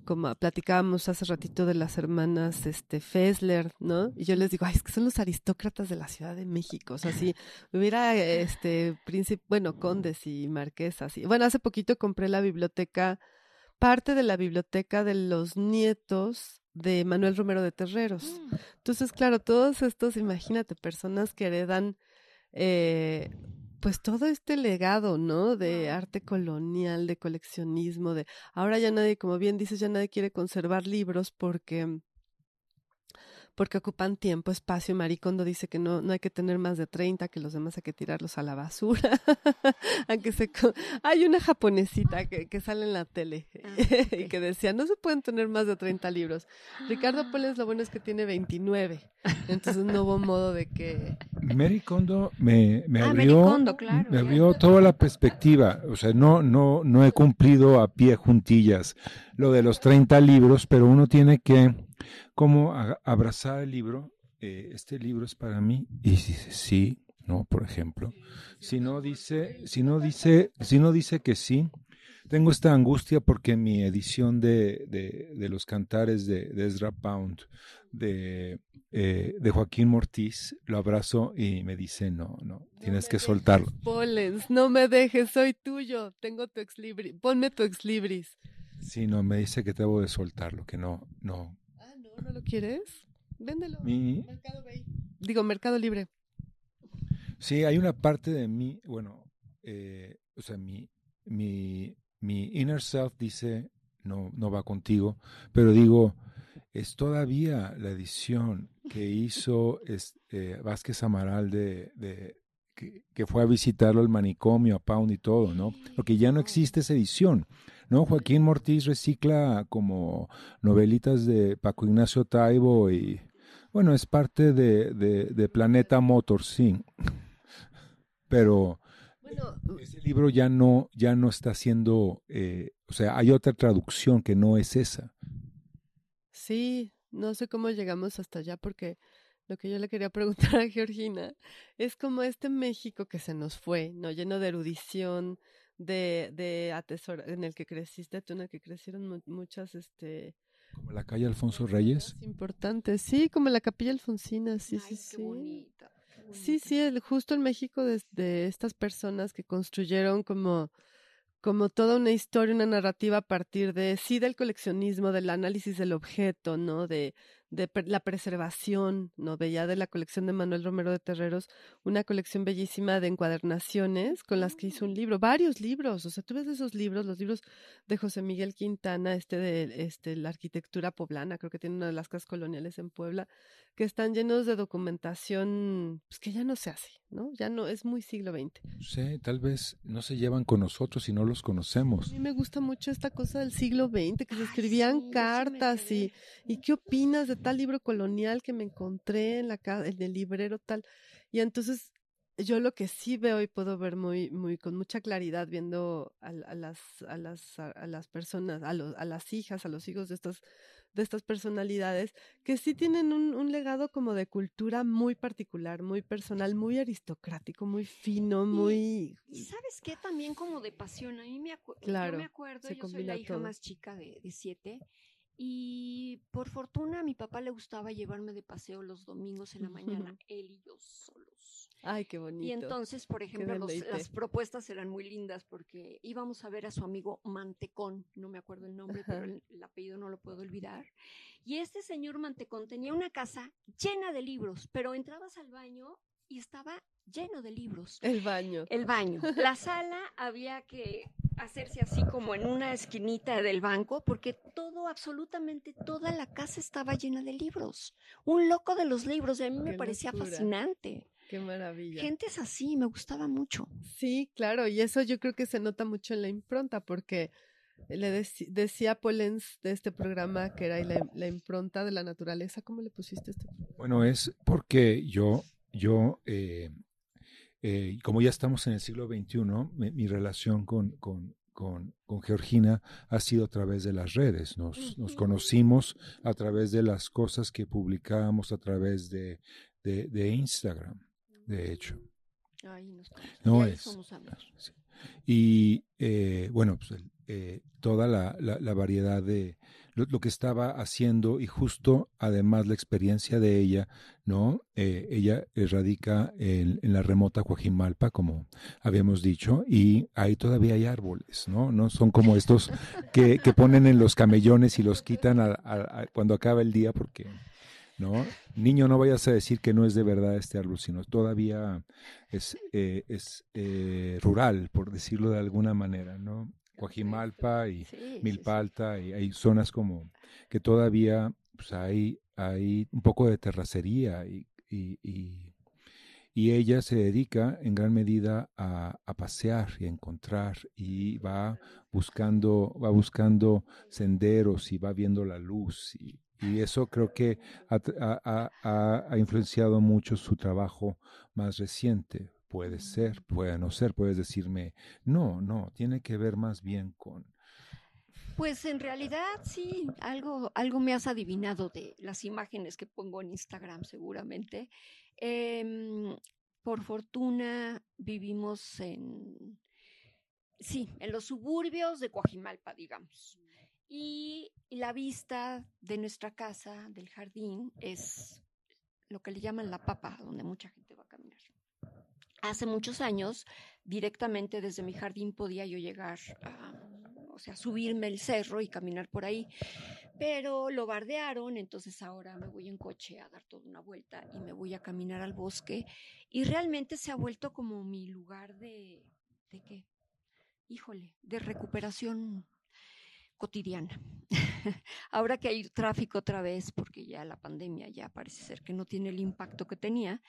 como platicábamos hace ratito de las hermanas este, Fessler, ¿no? Y yo les digo, ay, es que son los aristócratas de la Ciudad de México. O sea, si hubiera, este, príncipe, bueno, condes y marquesas. Y, bueno, hace poquito compré la biblioteca, parte de la biblioteca de los nietos de Manuel Romero de Terreros. Mm. Entonces, claro, todos estos, imagínate, personas que heredan eh, pues todo este legado, ¿no? De arte colonial, de coleccionismo, de ahora ya nadie, como bien dices, ya nadie quiere conservar libros porque porque ocupan tiempo, espacio. Maricondo dice que no, no hay que tener más de 30, que los demás hay que tirarlos a la basura. Aunque se hay una japonesita que, que sale en la tele Ah, y que decía, no se pueden tener más de 30 libros. Ricardo Poles lo bueno es que tiene 29, entonces no hubo modo de que... Mary Kondo me, me Ah, Mary abrió, Kondo, claro, me ya. abrió toda la perspectiva. O sea, no, no, no he cumplido a pie juntillas lo de los 30 libros, pero uno tiene que como a- abrazar el libro. eh, este libro es para mí. Y dice sí, no, por ejemplo. Si no dice, si no dice, si no dice que sí, tengo esta angustia porque mi edición de, de, de los cantares de, de Ezra Pound, de, eh, de Joaquín Mortiz, lo abrazo y me dice, no, no, tienes que soltarlo. Polens, no me dejes, soy tuyo, tengo tu ex libris, ponme tu ex libris. Sí, no, me dice que debo de soltarlo, que no, no. No, ¿no lo quieres? Véndelo. Mi, Mercado Bay. Digo, Mercado Libre. sí, hay una parte de mí, bueno, eh, o sea, mi, mi, mi inner self dice, no, no va contigo, pero digo, es todavía la edición que hizo es- eh, Vázquez Amaral de, de que, que fue a visitarlo al manicomio, a Pound y todo, ¿no? Porque ya no existe esa edición, ¿no? Joaquín Mortiz recicla como novelitas de Paco Ignacio Taibo y, bueno, es parte de, de, de Planeta Motors, sí. Pero Bueno, ese libro ya no, ya no está siendo, eh, o sea, hay otra traducción que no es esa. sí, no sé cómo llegamos hasta allá porque lo que yo le quería preguntar a Georgina es como este México que se nos fue, ¿no? Lleno de erudición, de, de atesor en el que creciste tú, en el que crecieron mu- muchas, este... Como la calle Alfonso Reyes. personas Importantes, sí, como la Capilla Alfonsina, sí, Ay, sí, qué sí. bonita. qué Sí, sí, el, justo el México de, de estas personas que construyeron como, como toda una historia, una narrativa a partir de, sí, del coleccionismo, del análisis del objeto, ¿no? De, de la preservación, ¿no? Veía de la colección de Manuel Romero de Terreros una colección bellísima de encuadernaciones con las que hizo un libro, varios libros, o sea, tú ves esos libros, los libros de José Miguel Quintana, este de este, la arquitectura poblana, creo que tiene una de las casas coloniales en Puebla, que están llenos de documentación pues, que ya no se hace, ¿no? Ya no, es muy siglo XX. Sé, tal vez no se llevan con nosotros y no los A conocemos. mí me gusta mucho esta cosa del siglo XX, que se Ay, escribían sí, sí cartas y, y qué opinas de tal libro colonial que me encontré en la ca- en el librero tal. Y entonces yo lo que sí veo y puedo ver muy, muy, con mucha claridad viendo a, a las, a las, a, las personas, a los, a las hijas, a los hijos de estas, de estas personalidades, que sí tienen un, un legado como de cultura muy particular, muy personal, muy aristocrático, muy fino, muy Y sabes qué, también como de pasión. A mí me, acu- Claro, yo me acuerdo, yo soy la hija todo. más chica de, de siete. Y por fortuna a mi papá le gustaba llevarme de paseo los domingos en la mañana, él y yo solos. Ay, qué bonito. Y entonces, por ejemplo, los- las propuestas eran muy lindas porque íbamos a ver a su amigo Mantecón, no me acuerdo el nombre, pero el, el apellido no lo puedo olvidar. Y este señor Mantecón tenía una casa llena de libros, pero entrabas al baño y estaba lleno de libros. El baño. El baño. La sala había que hacerse así como en una esquinita del banco porque todo, absolutamente toda la casa estaba llena de libros. Un loco de los libros, y a mí me Qué parecía locura. fascinante. Qué maravilla. Gentes así, me gustaba mucho. Sí, claro, y eso yo creo que se nota mucho en la impronta, porque le deci- decía Polens de este programa que era la, la impronta de la naturaleza. ¿Cómo le pusiste este? Bueno, es porque yo, yo, eh, eh, como ya estamos en el siglo XXI, mi, mi relación con, con, con, con Georgina ha sido a través de las redes. Nos, nos conocimos a través de las cosas que publicábamos a través de, de, de Instagram, de hecho. Ay, nos No ahí es. somos amigos. Sí. Y eh, bueno, pues, eh, toda la, la- la variedad de lo, que estaba haciendo y justo además la experiencia de ella, ¿no? Eh, ella radica en, la remota Coajimalpa, como habíamos dicho, y ahí todavía hay árboles, ¿no? No son como estos que, que ponen en los camellones y los quitan cuando acaba el día porque... ¿no? Niño, no vayas a decir que no es de verdad este árbol, sino todavía es, eh, es eh, rural, por decirlo de alguna manera, ¿no? Coajimalpa y Sí, sí, sí. Milpa Alta, y hay zonas como que todavía pues hay, hay un poco de terracería y, y, y, y ella se dedica en gran medida a, a, pasear y a encontrar y va buscando, va buscando senderos y va viendo la luz y, y eso creo que ha, ha, ha, influenciado mucho su trabajo más reciente. Puede ser, puede no ser, puedes decirme, no, no, tiene que ver más bien con... Pues en realidad sí, algo, algo me has adivinado de las imágenes que pongo en Instagram seguramente. Eh, por fortuna vivimos en, sí, en los suburbios de Coajimalpa, digamos. Y la vista de nuestra casa, del jardín, es lo que le llaman la papa, donde mucha gente va a caminar. Hace muchos años, directamente desde mi jardín podía yo llegar a, o sea, subirme el cerro y caminar por ahí, pero lo bardearon, entonces ahora me voy en coche a dar toda una vuelta y me voy a caminar al bosque y realmente se ha vuelto como mi lugar de, ¿de qué? Híjole, de recuperación cotidiana. Ahora que hay tráfico otra vez, porque ya la pandemia ya parece ser que no tiene el impacto que tenía,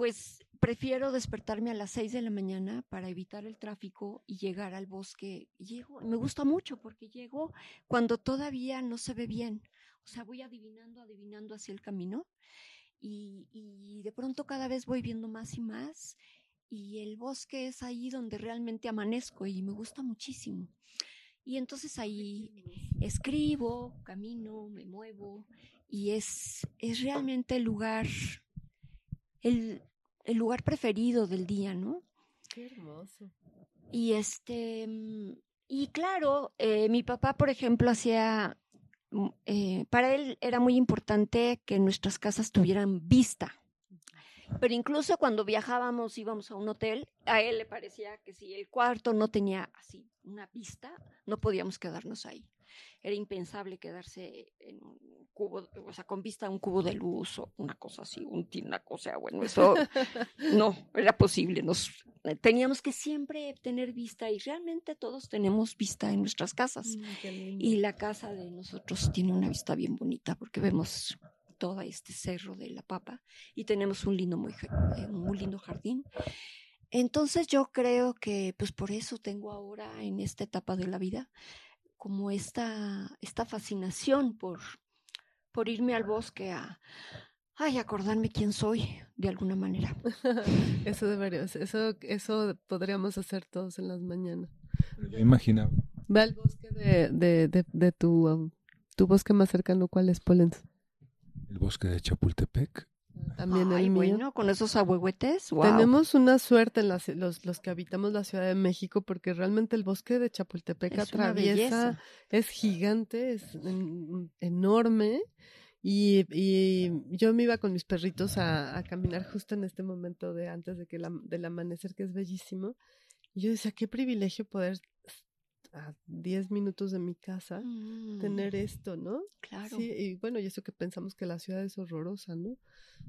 pues prefiero despertarme a las seis de la mañana para evitar el tráfico y llegar al bosque. Llego, me gusta mucho porque llego cuando todavía no se ve bien. O sea, voy adivinando, adivinando hacia el camino y, y de pronto cada vez voy viendo más y más y el bosque es ahí donde realmente amanezco y me gusta muchísimo. Y entonces ahí escribo, camino, me muevo y es, es realmente el lugar, el, el lugar preferido del día, ¿no? Qué hermoso. Y este, y claro, eh, mi papá, por ejemplo, hacía, eh, para él era muy importante que nuestras casas tuvieran vista. Pero incluso cuando viajábamos, íbamos a un hotel, a él le parecía que si el cuarto no tenía así una vista, no podíamos quedarnos ahí. Era impensable quedarse en un cubo, o sea, con vista a un cubo de luz o una cosa así, un tinaco, o sea, bueno, eso no era posible. Nos teníamos que siempre tener vista y realmente todos tenemos vista en nuestras casas. Mm, y la casa de nosotros tiene una vista bien bonita porque vemos todo este cerro de la papa y tenemos un lindo, muy, un muy lindo jardín. Entonces yo creo que pues por eso tengo ahora en esta etapa de la vida como esta, esta fascinación por, por irme al bosque a, ay, acordarme quién soy de alguna manera. eso debería, eso, eso podríamos hacer todos en las mañanas. Yo imaginaba. Ve al bosque de, de, de, de tu, um, tu bosque más cercano, ¿cuál es, Polens? El bosque de Chapultepec. También Ay, el mío. bueno, con esos ahuehuetes, wow. Tenemos una suerte en las, los, los que habitamos la Ciudad de México porque realmente el bosque de Chapultepec Es atraviesa, es gigante, es en- enorme. Y, y yo me iba con mis perritos a, a caminar justo en este momento de antes de que la, del amanecer, que es bellísimo. Y yo decía, qué privilegio poder a 10 minutos de mi casa Mm, tener esto, ¿no? Claro. Sí, y bueno, y eso que pensamos que la ciudad es horrorosa, ¿no?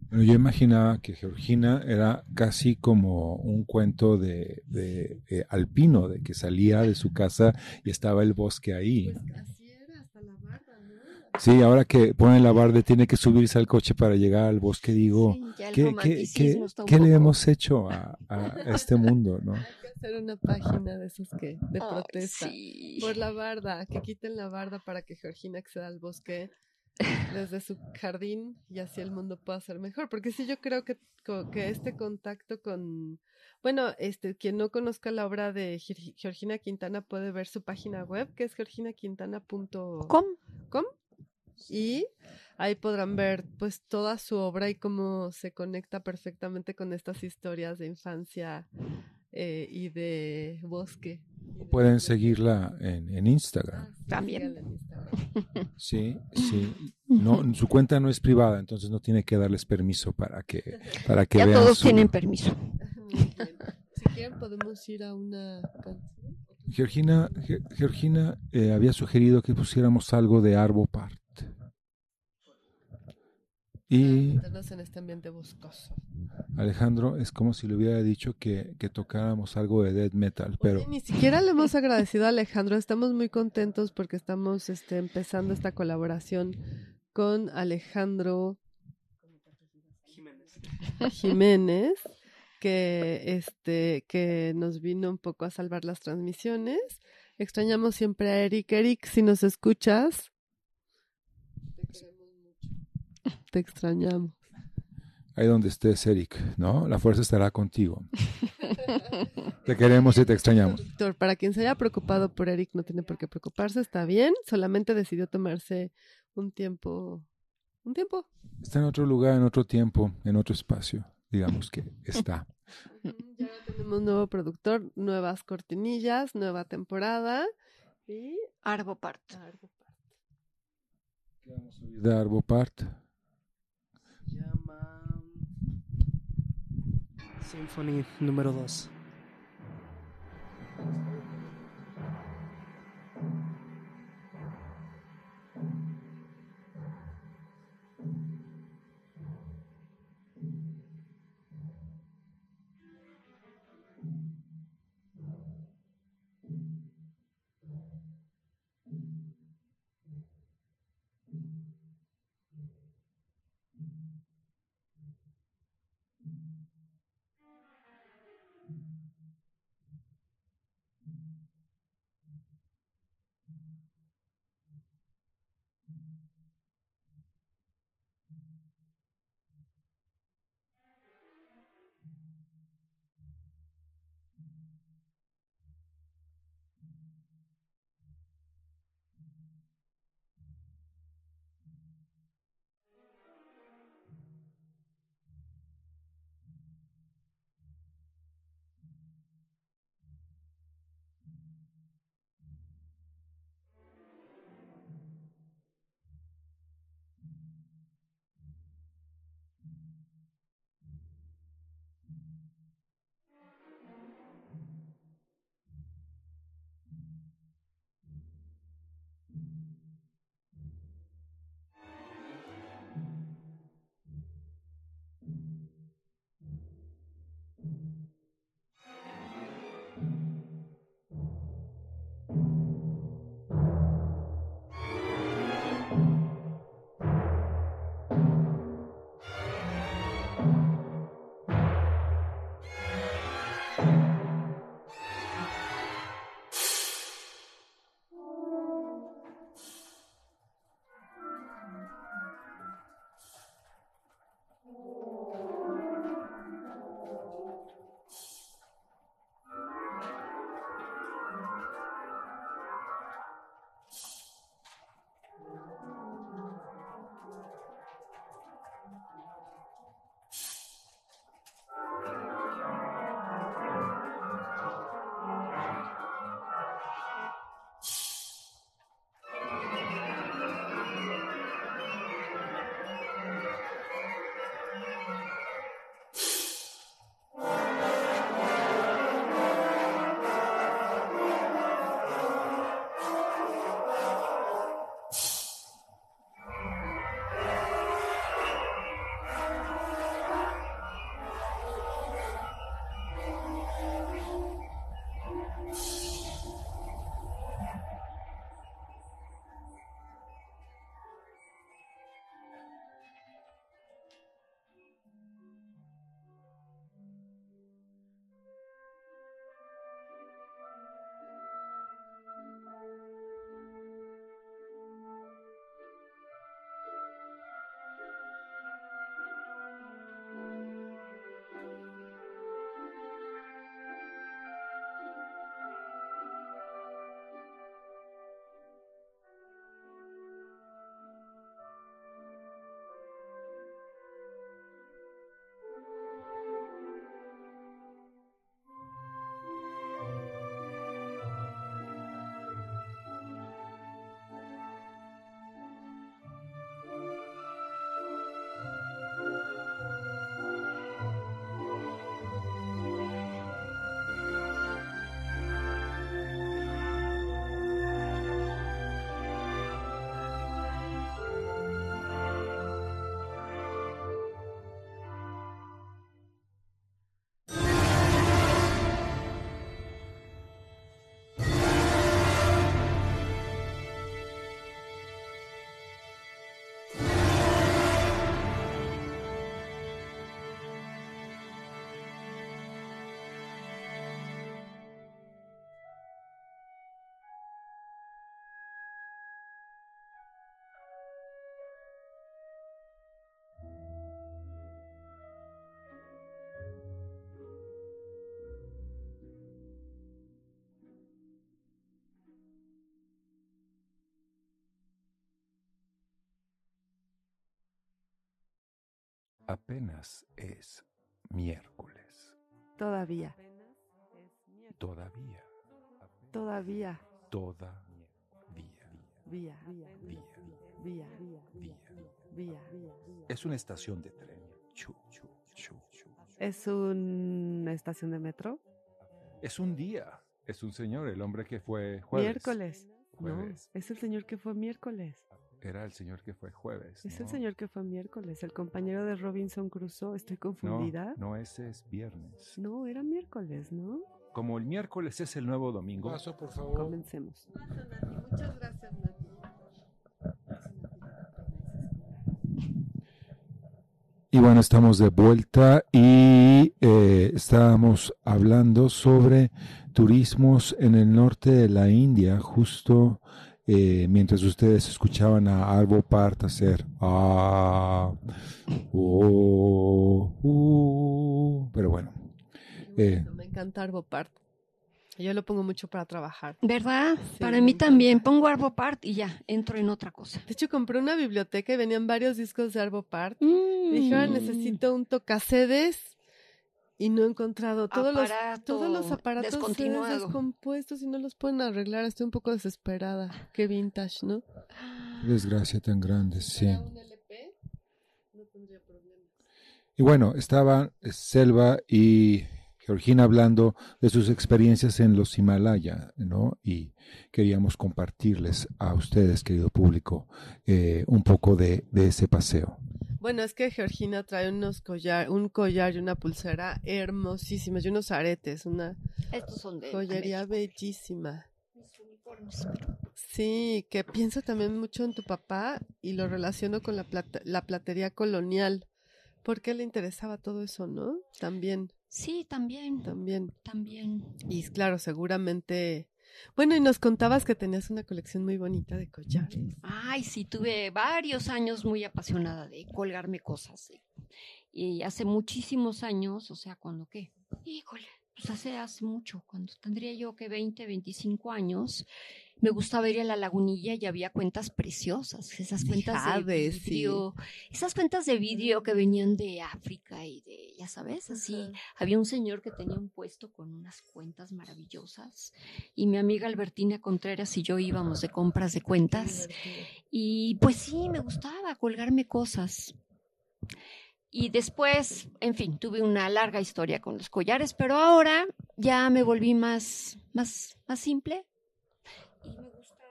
Bueno, yo imaginaba que Georgina era casi como un cuento de, de, de alpino, de que salía de su casa y estaba el bosque ahí. Pues así era, hasta la barba, ¿no? Sí, ahora que pone la barda tiene que subirse al coche para llegar al bosque, digo, Sí, ¿qué, qué, qué- qué le hemos hecho a, a este mundo, no? Hacer una página de esos que, de Ay, protesta. sí. Por la barda, que quiten la barda para que Georgina acceda al bosque desde su jardín y así el mundo pueda ser mejor. Porque sí, yo creo que, que este contacto con, bueno, este, quien no conozca la obra de Georgina Quintana puede ver su página web, que es georginaquintana.com y ahí podrán ver pues toda su obra y cómo se conecta perfectamente con estas historias de infancia eh, y de bosque. Pueden de- seguirla en, en Instagram. Ah, También. Sí, sí. No, su cuenta no es privada, entonces no tiene que darles permiso para que, para que Ya vean todos su- tienen permiso. Si quieren podemos ir a una canción. Georgina, Ge- Georgina eh, había sugerido que pusiéramos algo de Arvo Part. Y meternos en este ambiente boscoso. Alejandro es como si le hubiera dicho que, que tocáramos algo de death metal, pero Oye, ni siquiera le hemos agradecido a Alejandro. Estamos muy contentos porque estamos este, empezando esta colaboración con Alejandro Jiménez. Jiménez, que, este, que nos vino un poco a salvar las transmisiones. Extrañamos siempre a Eric. Eric, si nos escuchas. Te extrañamos. Ahí donde estés, Eric, ¿no? La fuerza estará contigo. te queremos y te extrañamos. Doctor, para quien se haya preocupado por Eric, no tiene por qué preocuparse, está bien. Solamente decidió tomarse un tiempo. Un tiempo. Está en otro lugar, en otro tiempo, en otro espacio. Digamos que está. Ya tenemos un nuevo productor, nuevas cortinillas, nueva temporada. Y Arvo Part. De Arbopart. Symphony número 2. Apenas es miércoles. Todavía, Todavía. todavía, Todavía. vía, Día. vía, Día. vía. Es una estación de tren. Chu, chu, chu, chu. ¿Es una estación de metro? Es un día. Es un señor, el hombre que fue jueves. Miércoles. No, es el señor que fue miércoles. Era el señor que fue jueves. Es el ¿no? señor que fue miércoles, el compañero de Robinson Crusoe. ¿Estoy No, confundida? no, ese es viernes. No, era miércoles, ¿no? Como el miércoles es el nuevo domingo. Paso, por favor. Comencemos. Muchas gracias, Nati. Y bueno, estamos de vuelta y eh, estábamos hablando sobre turismos en el norte de la India, justo eh, mientras ustedes escuchaban a Arvo Part hacer ah, oh, uh, pero bueno, eh, Me encanta Arbopart. Yo lo pongo mucho para trabajar. ¿Verdad? Sí, Para me mí también. Pongo Arbopart y ya, entro en otra cosa. De hecho, compré una biblioteca y venían varios discos de Arbopart. Y dije, ahora Mm. necesito un tocasedes y no he encontrado todos los todos los aparatos descompuestos y no los pueden arreglar. Estoy un poco desesperada. Qué vintage, ¿no? desgracia tan grande, sí. ¿Fuera un LP? No tendría problema. Y bueno, estaban eh, Selva y Georgina hablando de sus experiencias en los Himalaya, ¿no? Y queríamos compartirles a ustedes, querido público, eh, un poco de, de ese paseo. Bueno, es que Georgina trae unos collar, un collar y una pulsera hermosísimas y unos aretes, una Estos son de joyería América. bellísima. Mis uniformes, pero- Sí, que pienso también mucho en tu papá y lo relaciono con la, plata- la platería colonial. ¿Por qué le interesaba todo eso, no? También, Sí, también, también. también. Y claro, seguramente. Bueno, y nos contabas que tenías una colección muy bonita de collares. Ay, sí, tuve varios años muy apasionada de colgarme cosas. Y hace muchísimos años, o sea, cuando qué? Híjole, pues hace, hace mucho, cuando tendría yo que 20, 25 años, me gustaba ir a la lagunilla y había cuentas preciosas, esas cuentas de sí. vidrio, esas cuentas de vidrio que venían de África y de, ya sabes, así. Había un señor que tenía un puesto con unas cuentas maravillosas y mi amiga Albertina Contreras y yo íbamos de compras de cuentas y pues sí, me gustaba colgarme cosas. Y después, en fin, tuve una larga historia con los collares, pero ahora ya me volví más, más, más simple y me gusta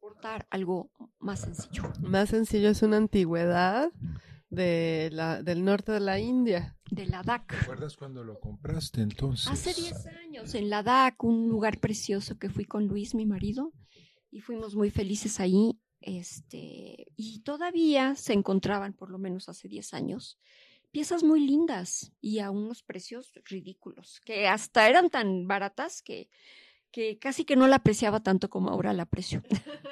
portar algo más sencillo. Más sencillo es una antigüedad de la, del norte de la India. De Ladakh. ¿Recuerdas cuando lo compraste entonces? Hace 10 años en Ladakh, un lugar precioso que fui con Luis, mi marido, y fuimos muy felices ahí. Este, y todavía se encontraban, por lo menos hace 10 años, piezas muy lindas y a unos precios ridículos, que hasta eran tan baratas que, que casi que no la apreciaba tanto como ahora la aprecio.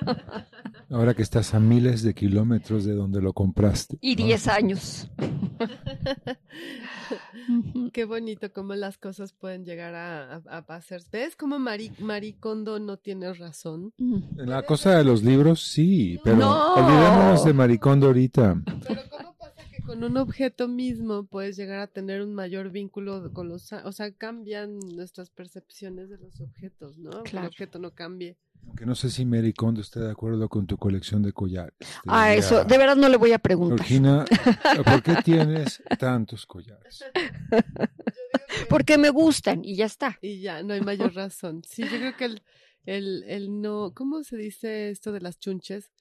Ahora que estás a miles de kilómetros de donde lo compraste. Y ¿no? 10 años. Qué bonito cómo las cosas pueden llegar a, a, a hacer. ¿Ves cómo Mari, Maricondo no tiene razón? En la cosa de los libros, sí, pero No. olvidémonos de Maricondo ahorita. Pero ¿cómo que con un objeto mismo puedes llegar a tener un mayor vínculo con los... a- O sea, cambian nuestras percepciones de los objetos, ¿no? Que Claro. el objeto no cambie. Aunque no sé si Maricondo está de acuerdo con tu colección de collares. Ah, diría, eso, de verdad no le voy a preguntar. Georgina, ¿por qué tienes tantos collares? Porque me gustan y ya está. Y ya, no hay mayor razón. Sí, yo creo que el, el, el no... ¿Cómo se dice esto de las chunches?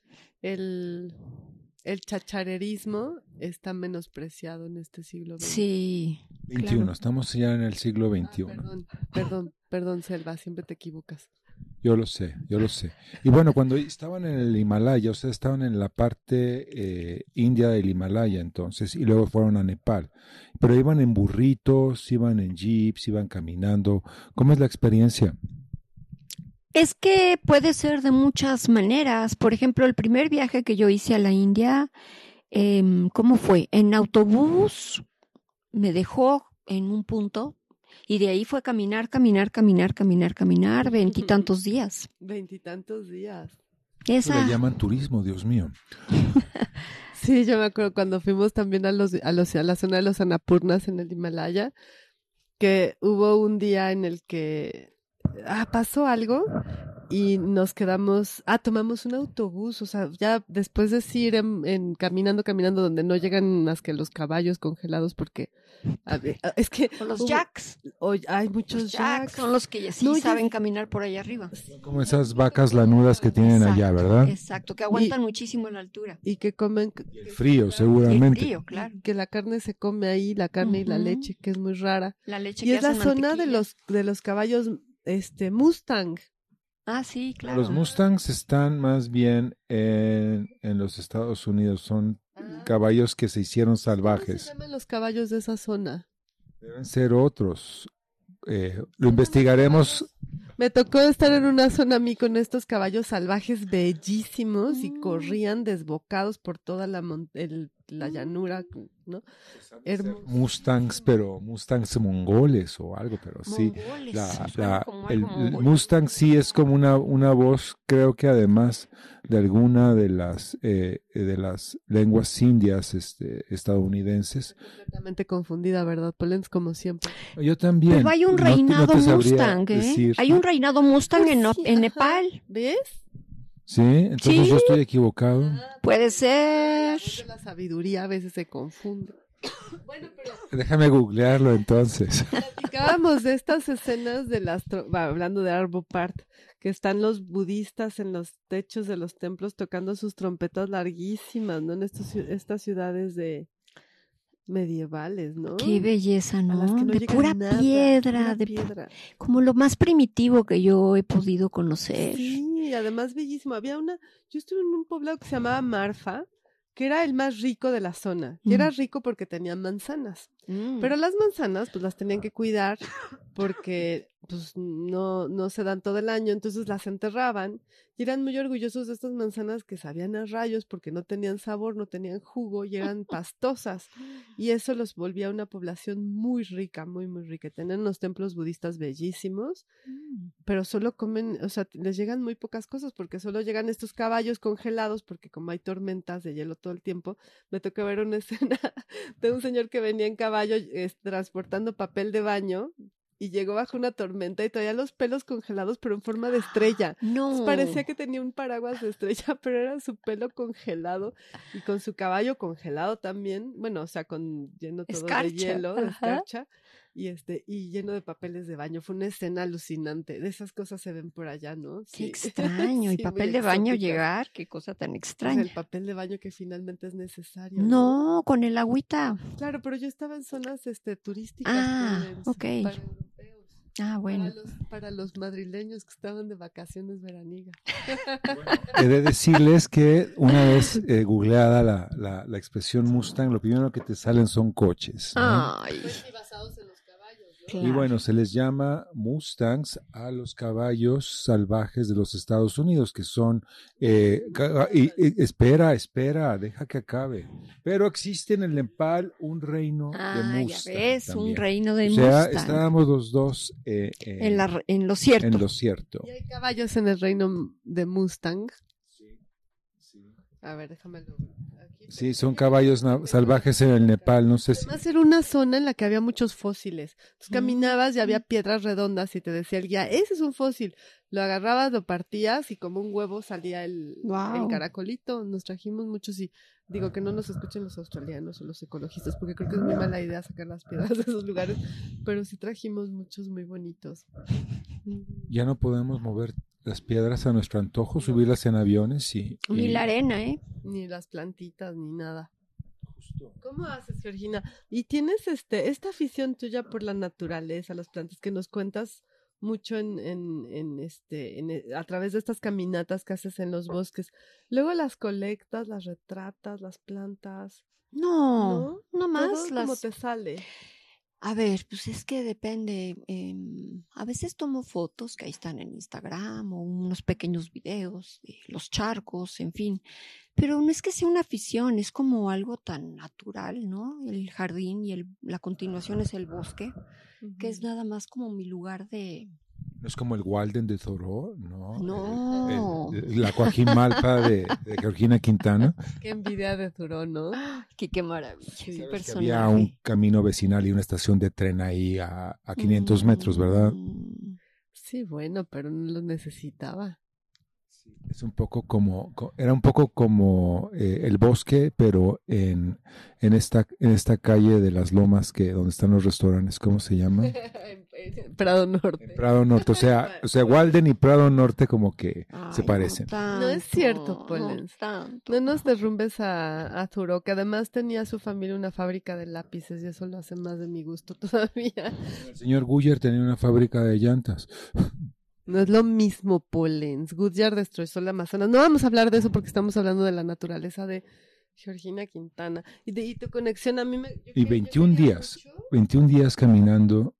El, el chacharerismo está menospreciado en este siglo XX. Sí. 21, Claro. estamos ya en el siglo Ah, XXI. perdón, perdón, perdón, Selva, siempre te equivocas. Yo lo sé, yo lo sé. Y bueno, cuando estaban en el Himalaya, ustedes estaban en la parte eh, india del Himalaya entonces, y luego fueron a Nepal. Pero iban en burritos, iban en jeeps, iban caminando. ¿Cómo es la experiencia? Es que puede ser de muchas maneras. Por ejemplo, el primer viaje que yo hice a la India, em, ¿cómo fue? En autobús me dejó en un punto y de ahí fue caminar, caminar, caminar, caminar, caminar, veintitantos días. Veintitantos días. Esa, le llaman turismo, Dios mío. Sí, yo me acuerdo cuando fuimos también a los, a los a la zona de los Anapurnas en el Himalaya, que hubo un día en el que ah, pasó algo y nos quedamos, ah, tomamos un autobús, o sea, ya después de ir en, en- caminando, caminando donde no llegan más que los caballos congelados porque a ver, ah, es que con los jacks. hoy hay muchos Los jacks jacks. son los que sí No, ya- saben caminar por ahí arriba. Como esas vacas lanudas que tienen allá, ¿verdad? Exacto, que aguantan muchísimo la altura. y que comen El frío, Y el seguramente. frío, claro. que la carne se come ahí, la carne y la leche, que es muy rara. La leche Y que es la zona de los de los caballos este Mustang. Ah, sí, claro. Los Mustangs están más bien en, en los Estados Unidos. Son caballos que se hicieron ¿Cómo se salvajes. llaman los caballos de esa zona? Deben ser otros. Eh, lo investigaremos. Me tocó estar en una zona a mí con estos caballos salvajes bellísimos y Mm. corrían desbocados por toda la mon- el- la llanura, ¿no? Hermoso. Mustangs, pero Mustangs mongoles o algo, pero sí. Mongoles, La, el. Mustang sí es como una, una voz, creo que además de alguna de las eh, de las lenguas indias este, estadounidenses. Completamente confundida, ¿verdad, Polens? Como siempre. Yo también. Pero hay un no no reinado Mustang, ¿eh? decir. Hay un reinado Mustang en, en. Nepal. ¿Ves? Sí, entonces Sí. yo estoy equivocado. Puede ser. la sabiduría a veces se confunde. Bueno, pero Déjame googlearlo entonces. platicábamos de estas escenas de las, hablando de Arvo Part, que están los budistas en los techos de los templos tocando sus trompetas larguísimas, ¿no? En estos estas ciudades de medievales, ¿no? Qué belleza, ¿no? de pura nada, piedra, pura de piedra. como lo más primitivo que yo he podido conocer. Sí, además bellísimo. Había una, yo estuve en un poblado que se llamaba Marfa, que era el más rico de la zona. Y era Mm. rico porque tenía manzanas. Mm. Pero las manzanas, pues las tenían que cuidar porque pues no, no se dan todo el año, entonces las enterraban y eran muy orgullosos de estas manzanas que sabían a rayos porque no tenían sabor, no tenían jugo y eran pastosas. Y eso los volvía una población muy rica, muy, muy rica. Tenían unos templos budistas bellísimos, Mm. pero solo comen, o sea, les llegan muy pocas cosas porque solo llegan estos caballos congelados porque como hay tormentas de hielo todo el tiempo, me tocó ver una escena de un señor que venía en caballo eh, transportando papel de baño y llegó bajo una tormenta y traía los pelos congelados pero en forma de estrella. No. Entonces, parecía que tenía un paraguas de estrella, pero era su pelo congelado y con su caballo congelado también, bueno, o sea, con lleno todo Escarcha, de hielo, de escarcha y este y lleno de papeles de baño. Fue una escena alucinante. De esas cosas se ven por allá, ¿no? Qué Sí. extraño. y Sí, muy papel de baño llegar, qué cosa tan Pues extraña. el papel de baño que finalmente es necesario. No, con el agüita. Claro, pero yo estaba en zonas este turísticas. Ah, Florence, ok. Para europeos. Ah, bueno. Para, los, para los madrileños que estaban de vacaciones veranigas. He de decirles que una vez eh, googleada la, la, la expresión Mustang, lo primero que te salen son coches. ¿no? Ay. Pues basados en ¿no? Claro. Y bueno, se les llama Mustangs a los caballos salvajes de los Estados Unidos, que son... eh, y, y- espera, espera, deja que acabe. Pero existe en el Nepal un reino de Ah, ya Mustang. ves, un reino de O sea, Mustang. estábamos los dos eh, eh, En, la, re- en lo cierto. en lo cierto. Y hay caballos en el reino de Mustang. A ver, déjamelo. Aquí. Sí, son caballos salvajes en el Nepal, no sé si... Además era una zona en la que había muchos fósiles. Entonces Mm. caminabas y había piedras redondas y te decía el guía, ese es un fósil. Lo agarrabas, lo partías y como un huevo salía el caracolito. Nos trajimos muchos y digo que no nos escuchen los australianos o los ecologistas porque creo que es muy mala idea sacar las piedras de esos lugares, pero sí trajimos muchos muy bonitos. Ya no podemos mover las piedras a nuestro antojo, subirlas en aviones y... Ni y- la arena, ¿eh? Ni las plantitas ni nada. ¿Cómo haces, Georgina? Y tienes este esta afición tuya por la naturaleza, las plantas que nos cuentas mucho en, en, en este en, e- a través de estas caminatas que haces en los bosques. Luego las colectas, las retratas, las plantas. No, no, Todo más las... te sale. A ver, pues es que depende. em, a veces tomo fotos que ahí están en Instagram o unos pequeños videos de los charcos, en fin. Pero no es que sea una afición, es como algo tan natural, ¿no? El jardín y el, la continuación es el bosque, que es nada más como mi lugar de, No es como el Walden de Thoreau, ¿no? No. El- el- la Coajimalpa de, de Georgina Quintana. Qué envidia de Turón, ¿no? Qué maravilla. Sí. personaje. había un camino vecinal y una estación de tren ahí a, a 500 metros, ¿verdad? Mm. Sí, bueno, pero no lo necesitaba. Es un poco como, co- era un poco como eh, el bosque, pero en, en, esta, en esta calle de las lomas que donde están los restaurantes, ¿cómo se llama? Prado Norte. En Prado Norte, o sea, o sea, Walden y Prado Norte como que se parecen. No es cierto, Polens. No, nos derrumbes a, a Turo, que además tenía su familia una fábrica de lápices y eso lo hace más de mi gusto todavía. El señor Guyer tenía una fábrica de llantas. No es lo mismo, Polens. Goodyear destrozó el Amazonas. No vamos a hablar de eso porque estamos hablando de la naturaleza de Georgina Quintana. Y de y tu conexión a mí me... yo Y que- yo 21 quería días. mucho- 21 días caminando.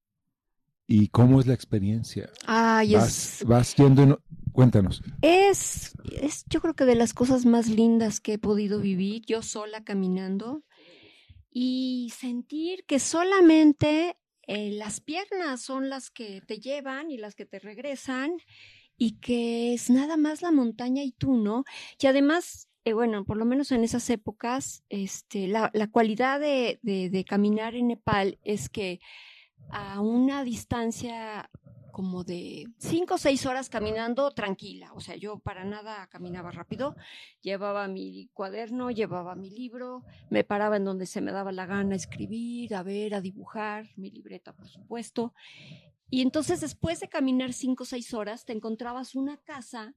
¿Y cómo es la experiencia? Ay, Vas, es, vas yendo, en- cuéntanos. es, es, yo creo que de las cosas más lindas que he podido vivir, yo sola caminando, y sentir que solamente eh, las piernas son las que te llevan y las que te regresan, y que es nada más la montaña y tú, ¿no? Y además, eh, bueno, por lo menos en esas épocas, este, la, la cualidad de, de, de caminar en Nepal es que a una distancia como de cinco o seis horas caminando tranquila. O sea, yo para nada caminaba rápido. Llevaba mi cuaderno, llevaba mi libro, me paraba en donde se me daba la gana a escribir, a ver, a dibujar, mi libreta, por supuesto. Y entonces después de caminar cinco o seis horas, te encontrabas una casa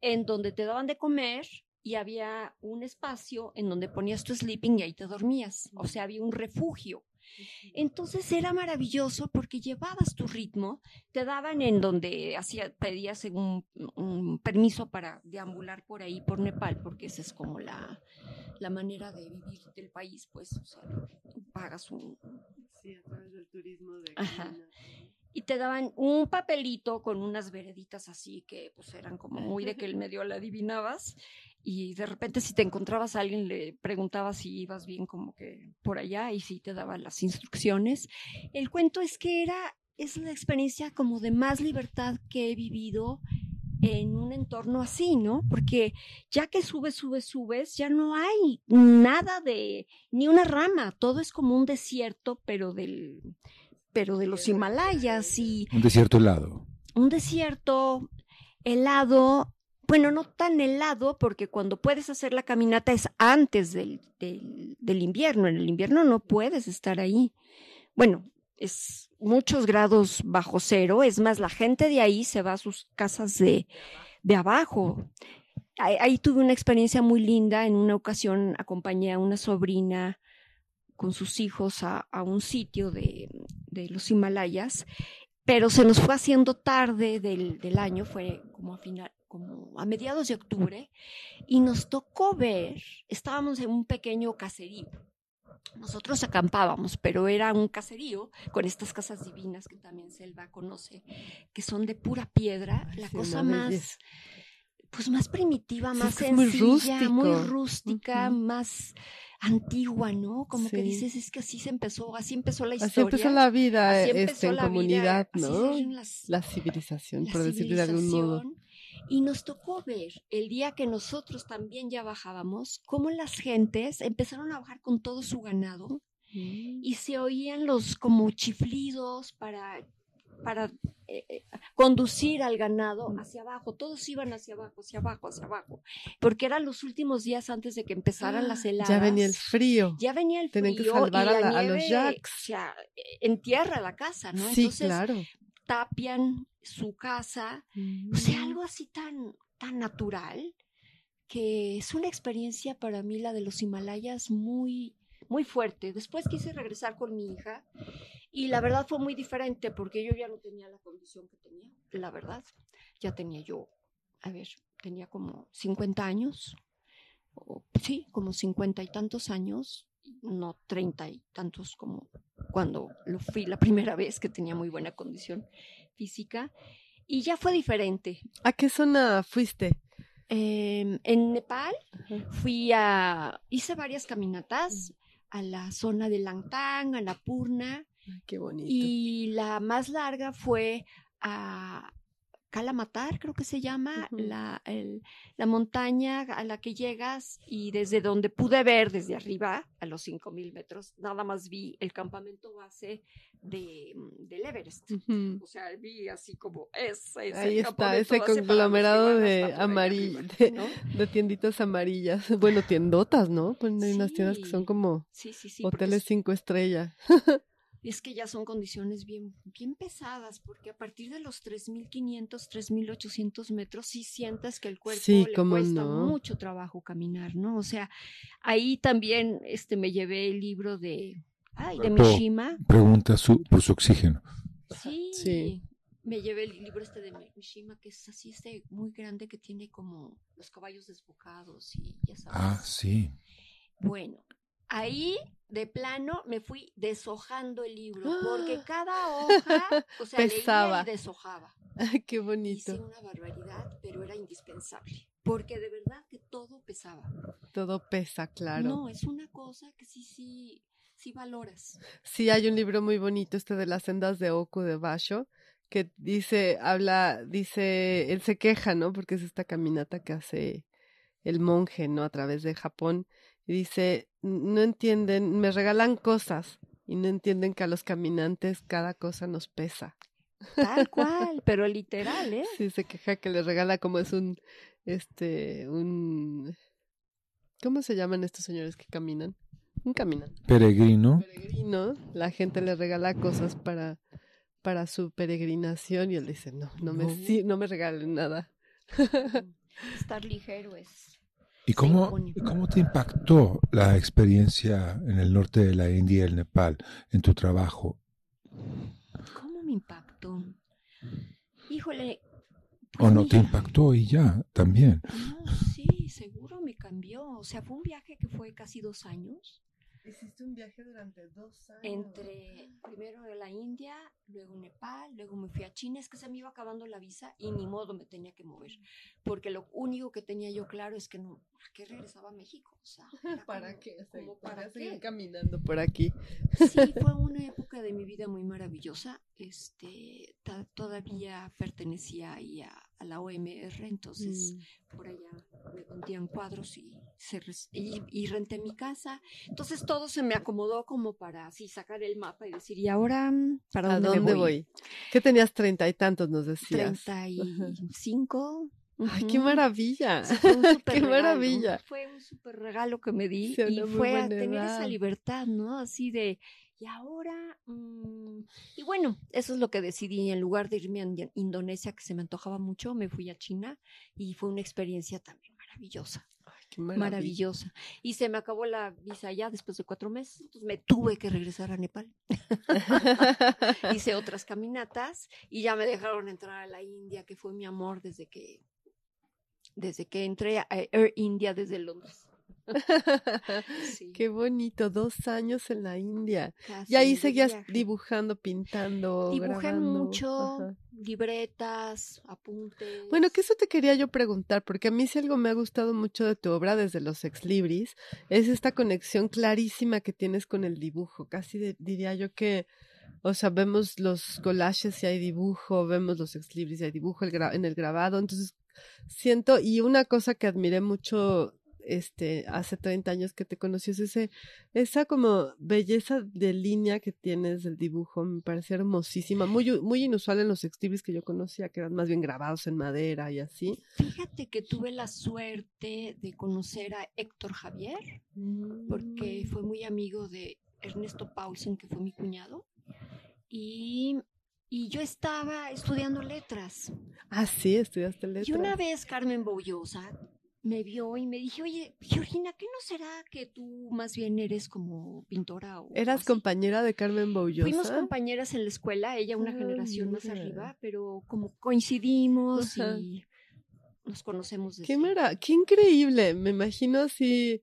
en donde te daban de comer y había un espacio en donde ponías tu sleeping y ahí te dormías. O sea, había un refugio. Entonces era maravilloso porque llevabas tu ritmo, te daban en donde hacía, pedías un, un permiso para deambular por ahí, por Nepal, porque esa es como la, la manera de vivir del país, pues, o sea, pagas un, Sí, a través del turismo de Ajá. y te daban un papelito con unas vereditas así que pues eran como muy de que el medio la adivinabas y de repente si te encontrabas a alguien le preguntabas si ibas bien como que por allá y si te daban las instrucciones. El cuento es que era es la experiencia como de más libertad que he vivido en un entorno así, ¿no? Porque ya que subes, subes, subes, ya no hay nada de ni una rama, todo es como un desierto, pero del pero de los Himalayas y Un desierto helado. un desierto helado, bueno, no tan helado porque cuando puedes hacer la caminata es antes del, del, invierno, en el invierno no puedes estar ahí. Bueno, es muchos grados bajo cero, es más, la gente de ahí se va a sus casas de, de abajo. Ahí, ahí tuve una experiencia muy linda, en una ocasión acompañé a una sobrina con sus hijos a, a un sitio de, de los Himalayas pero se nos fue haciendo tarde del, del año, fue como a final, como a mediados de octubre, y nos tocó ver, estábamos en un pequeño caserío. Nosotros acampábamos, pero era un caserío con estas casas divinas que también Selva conoce, que son de pura piedra, Ay, la sí, cosa más, belleza. pues más primitiva, Sí, más muy sencilla, muy rústica, más antigua, ¿no? Como que dices, es que así se empezó, así empezó la historia. Así empezó la vida Así este, empezó en la vida, comunidad, ¿no? las- La civilización, la por decirlo de algún modo. Y nos tocó ver el día que nosotros también ya bajábamos, cómo las gentes empezaron a bajar con todo su ganado y se oían los como chiflidos para, para eh, eh, conducir al ganado hacia abajo. Todos iban hacia abajo, hacia abajo, hacia abajo. Porque eran los últimos días antes de que empezaran las heladas. Ah, Ya venía el frío. Ya venía el Tenían que frío salvar y a la a los nieve, yaks. o sea, en tierra la casa, ¿no? sí, Entonces claro. Tapian su casa, o sea, algo así tan, tan natural que es una experiencia para mí la de los Himalayas muy, muy fuerte. Después quise regresar con mi hija y la verdad fue muy diferente porque yo ya no tenía la condición que tenía, la verdad. Ya tenía yo, a ver, tenía como 50 años, o, sí, como 50 y tantos años, no 30 y tantos como cuando lo fui la primera vez, que tenía muy buena condición física. Y ya fue diferente. ¿A qué zona fuiste? Eh, en Nepal fui a, hice varias caminatas a la zona de Langtang, a la Purna, qué bonito. y la más larga fue a Calamatar, creo que se llama, la, el- la montaña a la que llegas y desde donde pude ver desde arriba, a los 5.000 metros, nada más vi el campamento base de, mm, del Everest. O sea, vi así como ese, ese Ahí está, ese conglomerado de amarillo, arriba, de, ¿no? de tienditas amarillas. Bueno, tiendotas, ¿no? Pues hay unas tiendas que son como Sí, hoteles es- cinco estrellas. Es que ya son condiciones bien, bien pesadas, porque a partir de los 3.500, 3.800 metros sí sientes que el cuerpo Sí, le cuesta no. mucho trabajo caminar, ¿no? O sea, ahí también este, me llevé el libro de, ay, de. Mishima. Pregunta su, por su oxígeno. Sí, Sí. me llevé el libro este de Mi- Mishima, que es así, este muy grande, que tiene como los caballos desbocados y ya sabes. Ah, sí. Bueno, ahí de plano me fui deshojando el libro, porque ¡Ah! cada hoja, o sea, Pesaba. leía y deshojaba. Qué Hice bonito. una barbaridad, pero era indispensable, porque de verdad que todo pesaba. Todo pesa, claro. No, es una cosa que sí, sí, sí valoras. Sí, hay un libro muy bonito, este de las sendas de Oku de Basho, que dice, habla, dice, él se queja, ¿no? Porque es esta caminata que hace el monje, ¿no? A través de Japón. Y dice, no entienden, me regalan cosas y no entienden que a los caminantes cada cosa nos pesa. Tal cual, pero literal, ¿eh? Sí, se queja que le regala como es un, este, un, ¿cómo se llaman estos señores que caminan? Un caminante Peregrino. peregrino, la gente le regala cosas para, para su peregrinación y él dice, no, no me, No. sí, no me regalen nada. Estar ligero es. ¿Y cómo, cómo te impactó la experiencia en el norte de la India y el Nepal en tu trabajo? ¿Cómo me impactó? Híjole. ¿O no te impactó y ya también? No, sí, seguro me cambió. O sea, fue un viaje que fue casi dos años. Hiciste un viaje durante dos años. Entre primero la India, luego Nepal, luego me fui a China. Es que se me iba acabando la visa y ni modo me tenía que mover. Porque lo único que tenía yo claro es que no, ¿para qué regresaba a México? O sea, ¿Para como- qué? como ¿Para, ¿para seguir qué? caminando por aquí? Sí, fue una época de mi vida muy maravillosa. Este, todavía pertenecía ahí a, a la OMR, entonces Mm. por allá me vendían cuadros y, se y, y renté mi casa. Entonces todo se me acomodó como para así sacar el mapa y decir, ¿y ahora mm, para ¿A dónde, me dónde voy? ¿Qué tenías treinta y tantos, nos decías? Treinta y cinco. ¡Ay, qué maravilla! Sí, fue un ¡Qué maravilla! Fue un súper regalo que me di Sí, y fue a tener edad. esa libertad, ¿no? Así de, y ahora, mm, y bueno, eso es lo que decidí. En lugar de irme a Indonesia, que se me antojaba mucho, me fui a China y fue una experiencia también maravillosa. Maravillosa. Y se me acabó la visa ya después de cuatro meses, entonces me tuve que regresar a Nepal. Hice otras caminatas y ya me dejaron entrar a la India, que fue mi amor desde que desde que entré a Air India desde Londres. Sí, Qué bonito, dos años en la India. casi Y ahí seguías viaje. dibujando, pintando, Dibujé grabando. mucho, Ajá. libretas, apuntes. Bueno, que eso te quería yo preguntar, porque a mí si algo me ha gustado mucho de tu obra desde los ex libris, es esta conexión clarísima que tienes con el dibujo. Casi de- diría yo que, o sea, vemos los collages y hay dibujo, vemos los ex libris y hay dibujo el gra- en el grabado. Entonces, siento, y una cosa que admiré mucho este hace 30 años que te conocí es ese esa como belleza de línea que tienes del dibujo me parecía hermosísima muy muy inusual en los ex libris que yo conocía que eran más bien grabados en madera y así Fíjate que tuve la suerte de conocer a Héctor Javier, Mm. porque fue muy amigo de Ernesto Paulsen, que fue mi cuñado, y, y yo estaba estudiando letras. ah sí estudiaste letras Y una vez Carmen Boullosa me vio y me dije, oye, Georgina, ¿qué no será que tú más bien eres como pintora o eras así?" compañera de Carmen Boullosa Fuimos compañeras en la escuela, ella una Ah, generación más mira. arriba, pero como coincidimos y nos conocemos desde... qué mara qué increíble me imagino así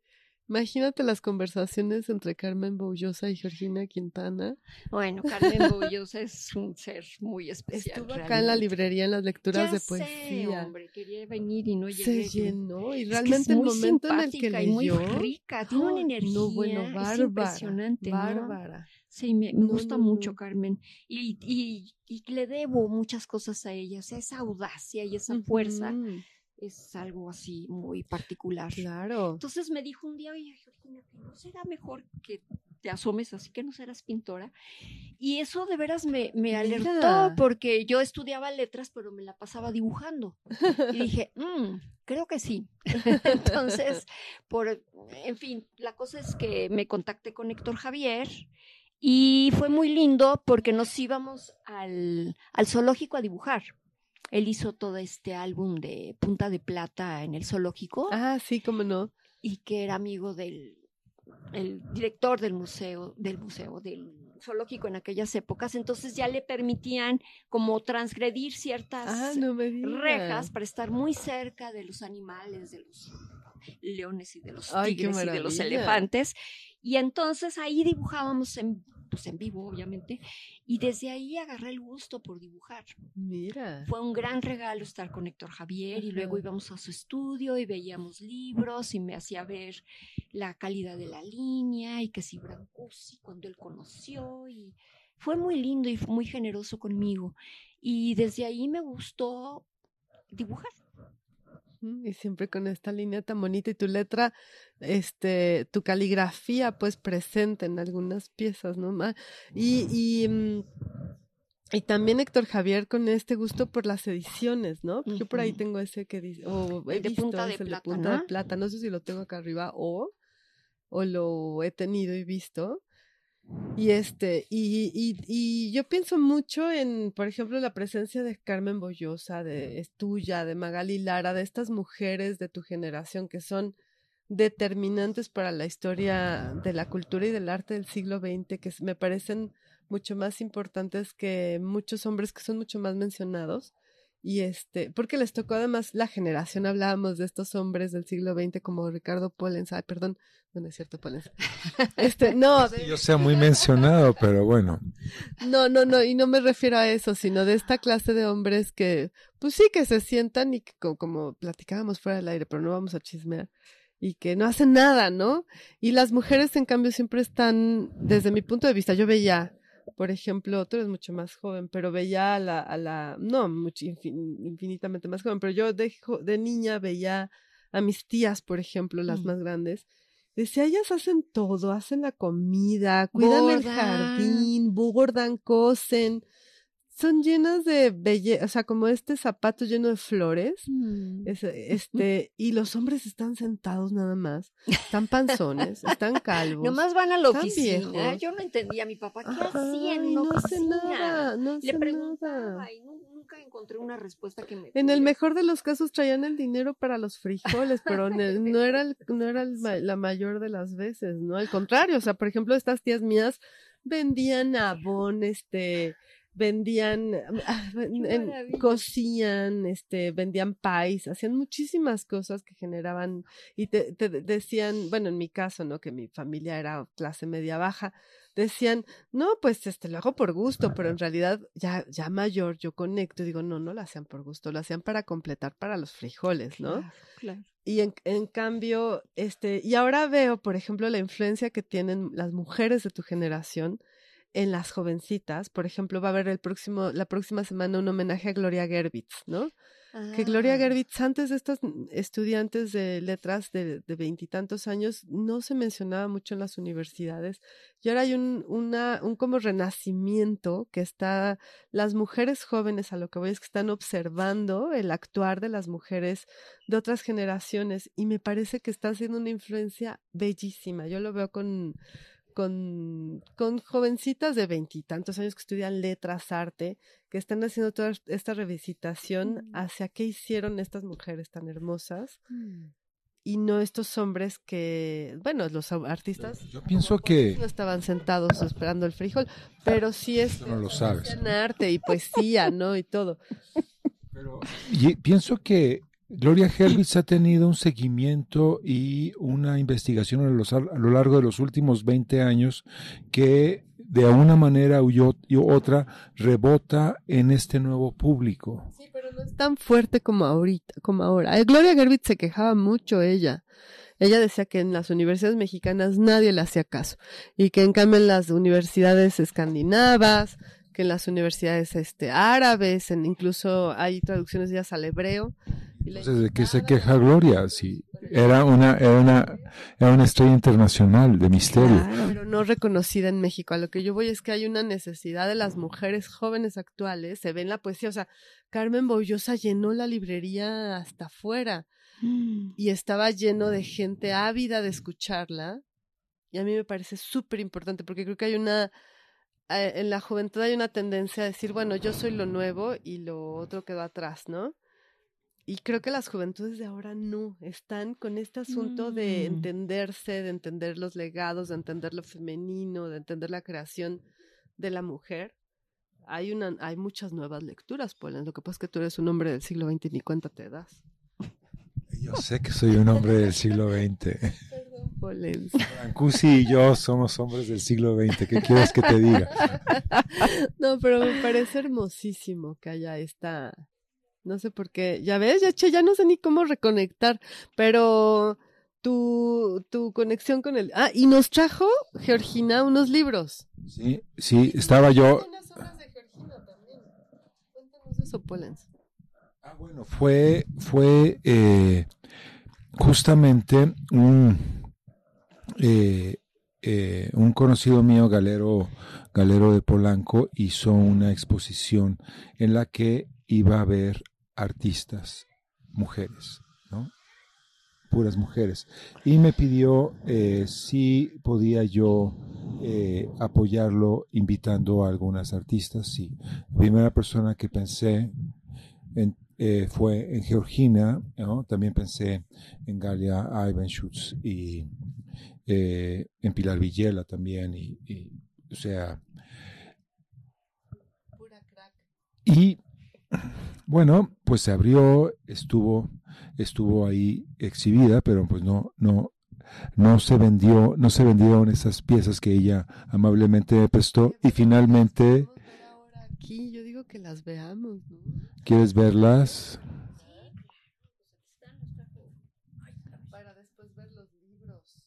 Imagínate las conversaciones entre Carmen Boullosa y Georgina Quintana. Bueno, Carmen Bollosa es un ser muy especial. Estuvo acá en la realmente. librería en las lecturas Ya de sé, poesía. hombre, quería venir y no llegué. Se llenó y Es que realmente es el momento en el que simpática y muy leyó. rica, tiene una energía No, bueno, es bárbara. impresionante, ¿no? Bárbara. Sí, me, me No, gusta no, mucho no. Carmen y, y, y le debo muchas cosas a ella, o sea, esa audacia y esa fuerza Ujú, es algo así muy particular. Claro. Entonces me dijo un día, oye, Georgina, que no será mejor que te asomes así que no serás pintora. Y eso de veras me, me alertó Mira. porque yo estudiaba letras, pero me la pasaba dibujando. Y dije, "Mm, creo que sí. Entonces, por, en fin, la cosa es que me contacté con Héctor Javier y fue muy lindo porque nos íbamos al, al zoológico a dibujar. Él hizo todo este álbum de Punta de Plata en el zoológico Ah, sí, cómo no. y que era amigo del el director del museo, del museo, del zoológico en aquellas épocas, entonces ya le permitían como transgredir ciertas Ah, no rejas para estar muy cerca de los animales, de los leones y de los Ay, tigres y de los elefantes. Y entonces ahí dibujábamos en, pues en vivo, obviamente, y desde ahí agarré el gusto por dibujar. Mira. Fue un gran regalo estar con Héctor Javier y luego íbamos a su estudio y veíamos libros y me hacía ver la calidad de la línea y que si Brancusi cuando él conoció y fue muy lindo y muy generoso conmigo y desde ahí me gustó dibujar. Y siempre con esta línea tan bonita y tu letra, este, tu caligrafía, pues presente en algunas piezas, ¿no? Y, y, mm, y también Héctor Javier con este gusto por las ediciones, ¿no? Yo por ahí tengo ese que dice, o he de visto, punta de plata, punta de plata, no sé si lo tengo acá arriba o, o lo he tenido y visto. Y este, y, y, y yo pienso mucho en, por ejemplo, la presencia de Carmen Bollosa, de es tuya, de Magali Lara, de estas mujeres de tu generación que son determinantes para la historia de la cultura y del arte del siglo XX, que me parecen mucho más importantes que muchos hombres que son mucho más mencionados. Y este, porque les tocó además la generación, hablábamos de estos hombres del siglo XX como Ricardo Pollens, ay, perdón, no, no es cierto, Pollens. Este, no, Que yo sea muy mencionado, pero bueno. no, no, no, y no me refiero a eso, sino de esta clase de hombres que, pues sí, que se sientan y que co- como, platicábamos fuera del aire, pero no vamos a chismear, y que no hacen nada, ¿no? Y las mujeres, en cambio, siempre están, desde mi punto de vista, yo veía, por ejemplo, tú eres mucho más joven, pero veía a la, a la, no, mucho, infin- infinitamente más joven, pero yo de, de niña veía a mis tías, por ejemplo, las Mm. más grandes, Decía, ellas hacen todo, hacen la comida, cuidan el jardín, bordan, cosen, son llenas de belleza, o sea, como este zapato lleno de flores, Mm. este, y los hombres están sentados nada más, están panzones, están calvos. Nomás van a la oficina. viejos. Yo no entendía a mi papá qué y en la no hace oficina. nada, no Le nada. preguntaba y nu- nunca encontré una respuesta que me En el mejor de los casos traían el dinero para los frijoles, pero el- no era, el- no era el la mayor de las veces, ¿no? Al contrario, o sea, por ejemplo, estas tías mías vendían abón, este, vendían, ah, en- maravilla. cosían, este, vendían pies, hacían muchísimas cosas que generaban, y te, te decían, bueno, en mi caso, ¿no? Que mi familia era clase media baja, decían, no, pues este, lo hago por gusto, pero en realidad ya, ya mayor yo conecto y digo, no, no lo hacían por gusto, lo hacían para completar para los frijoles, ¿no? Claro, claro. Y en, en cambio, este, y ahora veo, por ejemplo, la influencia que tienen las mujeres de tu generación en las jovencitas. Por ejemplo, va a haber el próximo, la próxima semana un homenaje a Gloria Gerbitz, ¿no? que Gloria Ah, Gerbitz, antes de estos estudiantes de letras de veintitantos años, no se mencionaba mucho en las universidades. Y ahora hay un, una, un como renacimiento que está, las mujeres jóvenes, a lo que voy es que están observando el actuar de las mujeres de otras generaciones y me parece que está haciendo una influencia bellísima. Yo lo veo con, con, con jovencitas de veintitantos años que estudian letras, arte, que están haciendo toda esta revisitación Mm. hacia qué hicieron estas mujeres tan hermosas mm. y no estos hombres que, bueno, los artistas Yo pienso que no estaban sentados esperando el frijol, pero sí es no lo sabes. arte y poesía, ¿no? Y todo. y pienso que Gloria Helbitz ha tenido un seguimiento y una investigación a, los- a lo largo de los últimos 20 años que de una manera u otra rebota en este nuevo público. Sí, pero no es tan fuerte como ahorita, como ahora. Eh, Gloria Gerbitz se quejaba mucho ella. Ella decía que en las universidades mexicanas nadie le hacía caso y que en cambio en las universidades escandinavas, que en las universidades este árabes, incluso hay traducciones ellas al hebreo. Entonces, ¿de qué se queja Gloria? Si era una, era una, era una estrella internacional de misterio. pero no reconocida en México. A lo que yo voy es que hay una necesidad de las mujeres jóvenes actuales, se ve en la poesía, o sea, Carmen Boullosa llenó la librería hasta afuera Mm. y estaba lleno de gente ávida de escucharla. Y a mí me parece súper importante porque creo que hay una, en la juventud hay una tendencia a decir, bueno, yo soy lo nuevo y lo otro quedó atrás, ¿no? Y creo que las juventudes de ahora no, están con este asunto de Mm. entenderse, de entender los legados, de entender lo femenino, de entender la creación de la mujer. Hay, una, hay muchas nuevas lecturas, Polen. Lo que pasa es que tú eres un hombre del siglo XX y ni cuenta te das. Yo sé que soy un hombre del siglo XX. Perdón, Polen. Brancusi y yo somos hombres del siglo XX. ¿Qué quieres que te diga? No, pero me parece hermosísimo que haya esta. No sé por qué. Ya ves, ya, che, ya no sé ni cómo reconectar, pero tu, tu conexión con el. Ah, y nos trajo Georgina unos libros. Sí, sí, estaba yo. Ah, bueno, fue, fue eh, justamente un, eh, eh, un conocido mío, Galero, Galero de Polanco, hizo una exposición en la que iba a haber artistas, mujeres, ¿no? Puras mujeres. Y me pidió eh, si podía yo eh, apoyarlo invitando a algunas artistas. Sí. La primera persona que pensé en- eh, fue en Georgina, ¿no? también pensé en Galia Ivanschutz y eh, en Pilar Villela también, y, y, o sea, Pura crack. y bueno, pues se abrió, estuvo, estuvo ahí exhibida, pero pues no, no, no se vendió, no se vendieron esas piezas que ella amablemente me prestó y finalmente, Aquí, yo digo que las veamos, ¿no? ¿quieres verlas? Para después ver los libros.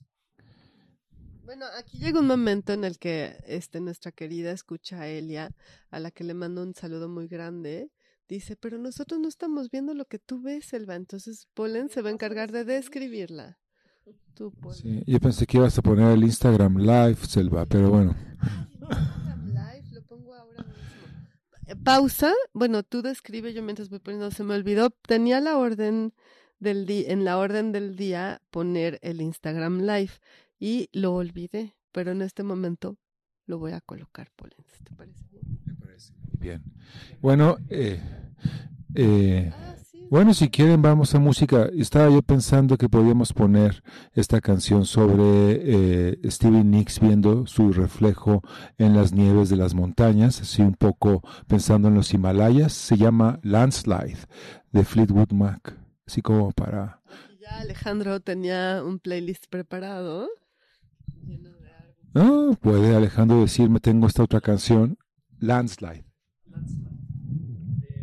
Bueno, aquí llega un momento en el que este, nuestra querida escucha Elia, a la que le mando un saludo muy grande, dice, pero nosotros no estamos viendo lo que tú ves, Elba. Entonces Polen se va a encargar de describirla. Tú, Polen. Sí, yo pensé que ibas a poner el Instagram Live, Selva, pero bueno. Instagram Live, lo pongo ahora mismo. Eh, Pausa. Bueno, tú describe, yo mientras voy poniendo, se me olvidó. Tenía la orden del día, en la orden del día poner el Instagram Live y lo olvidé, pero en este momento lo voy a colocar, Polen. ¿Te parece bien? Bien. Bueno, eh, eh, bueno, si quieren vamos a música. Estaba yo pensando que podíamos poner esta canción sobre eh, Stevie Nicks viendo su reflejo en las nieves de las montañas, así un poco pensando en los Himalayas. Se llama Landslide de Fleetwood Mac, así como para... Ya Alejandro tenía un playlist preparado. árboles. Ah, puede Alejandro decirme, tengo esta otra canción, Landslide. Landslide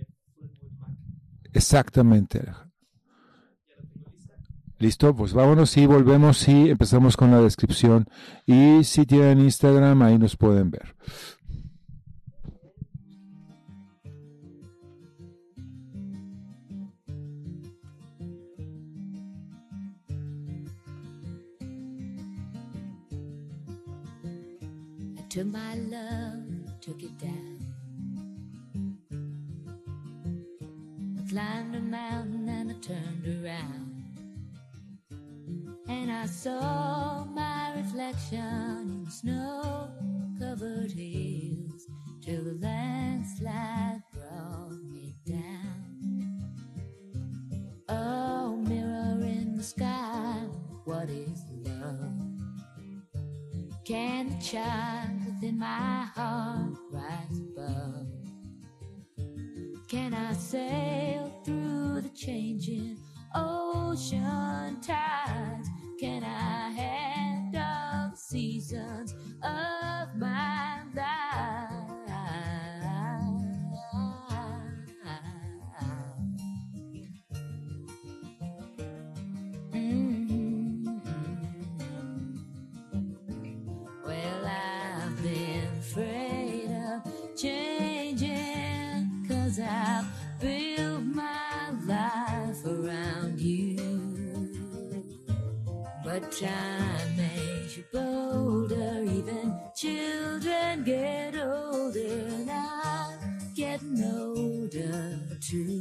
de Fleetwood Mac. Exactamente, Alejandro. Ya la tengo lista. Listo, pues vámonos y volvemos y empezamos con la descripción. Y si tienen Instagram, ahí nos pueden ver. Took my love, took it down. I climbed a mountain and I turned around. And I saw my reflection in snow covered hills till the landslide brought me down. Oh, mirror in the sky, what is love? Can the child within my heart rise above? Can I sail through the changing ocean tides can I handle the seasons of my life? Time makes you bolder, even children get older, and I'm getting older too.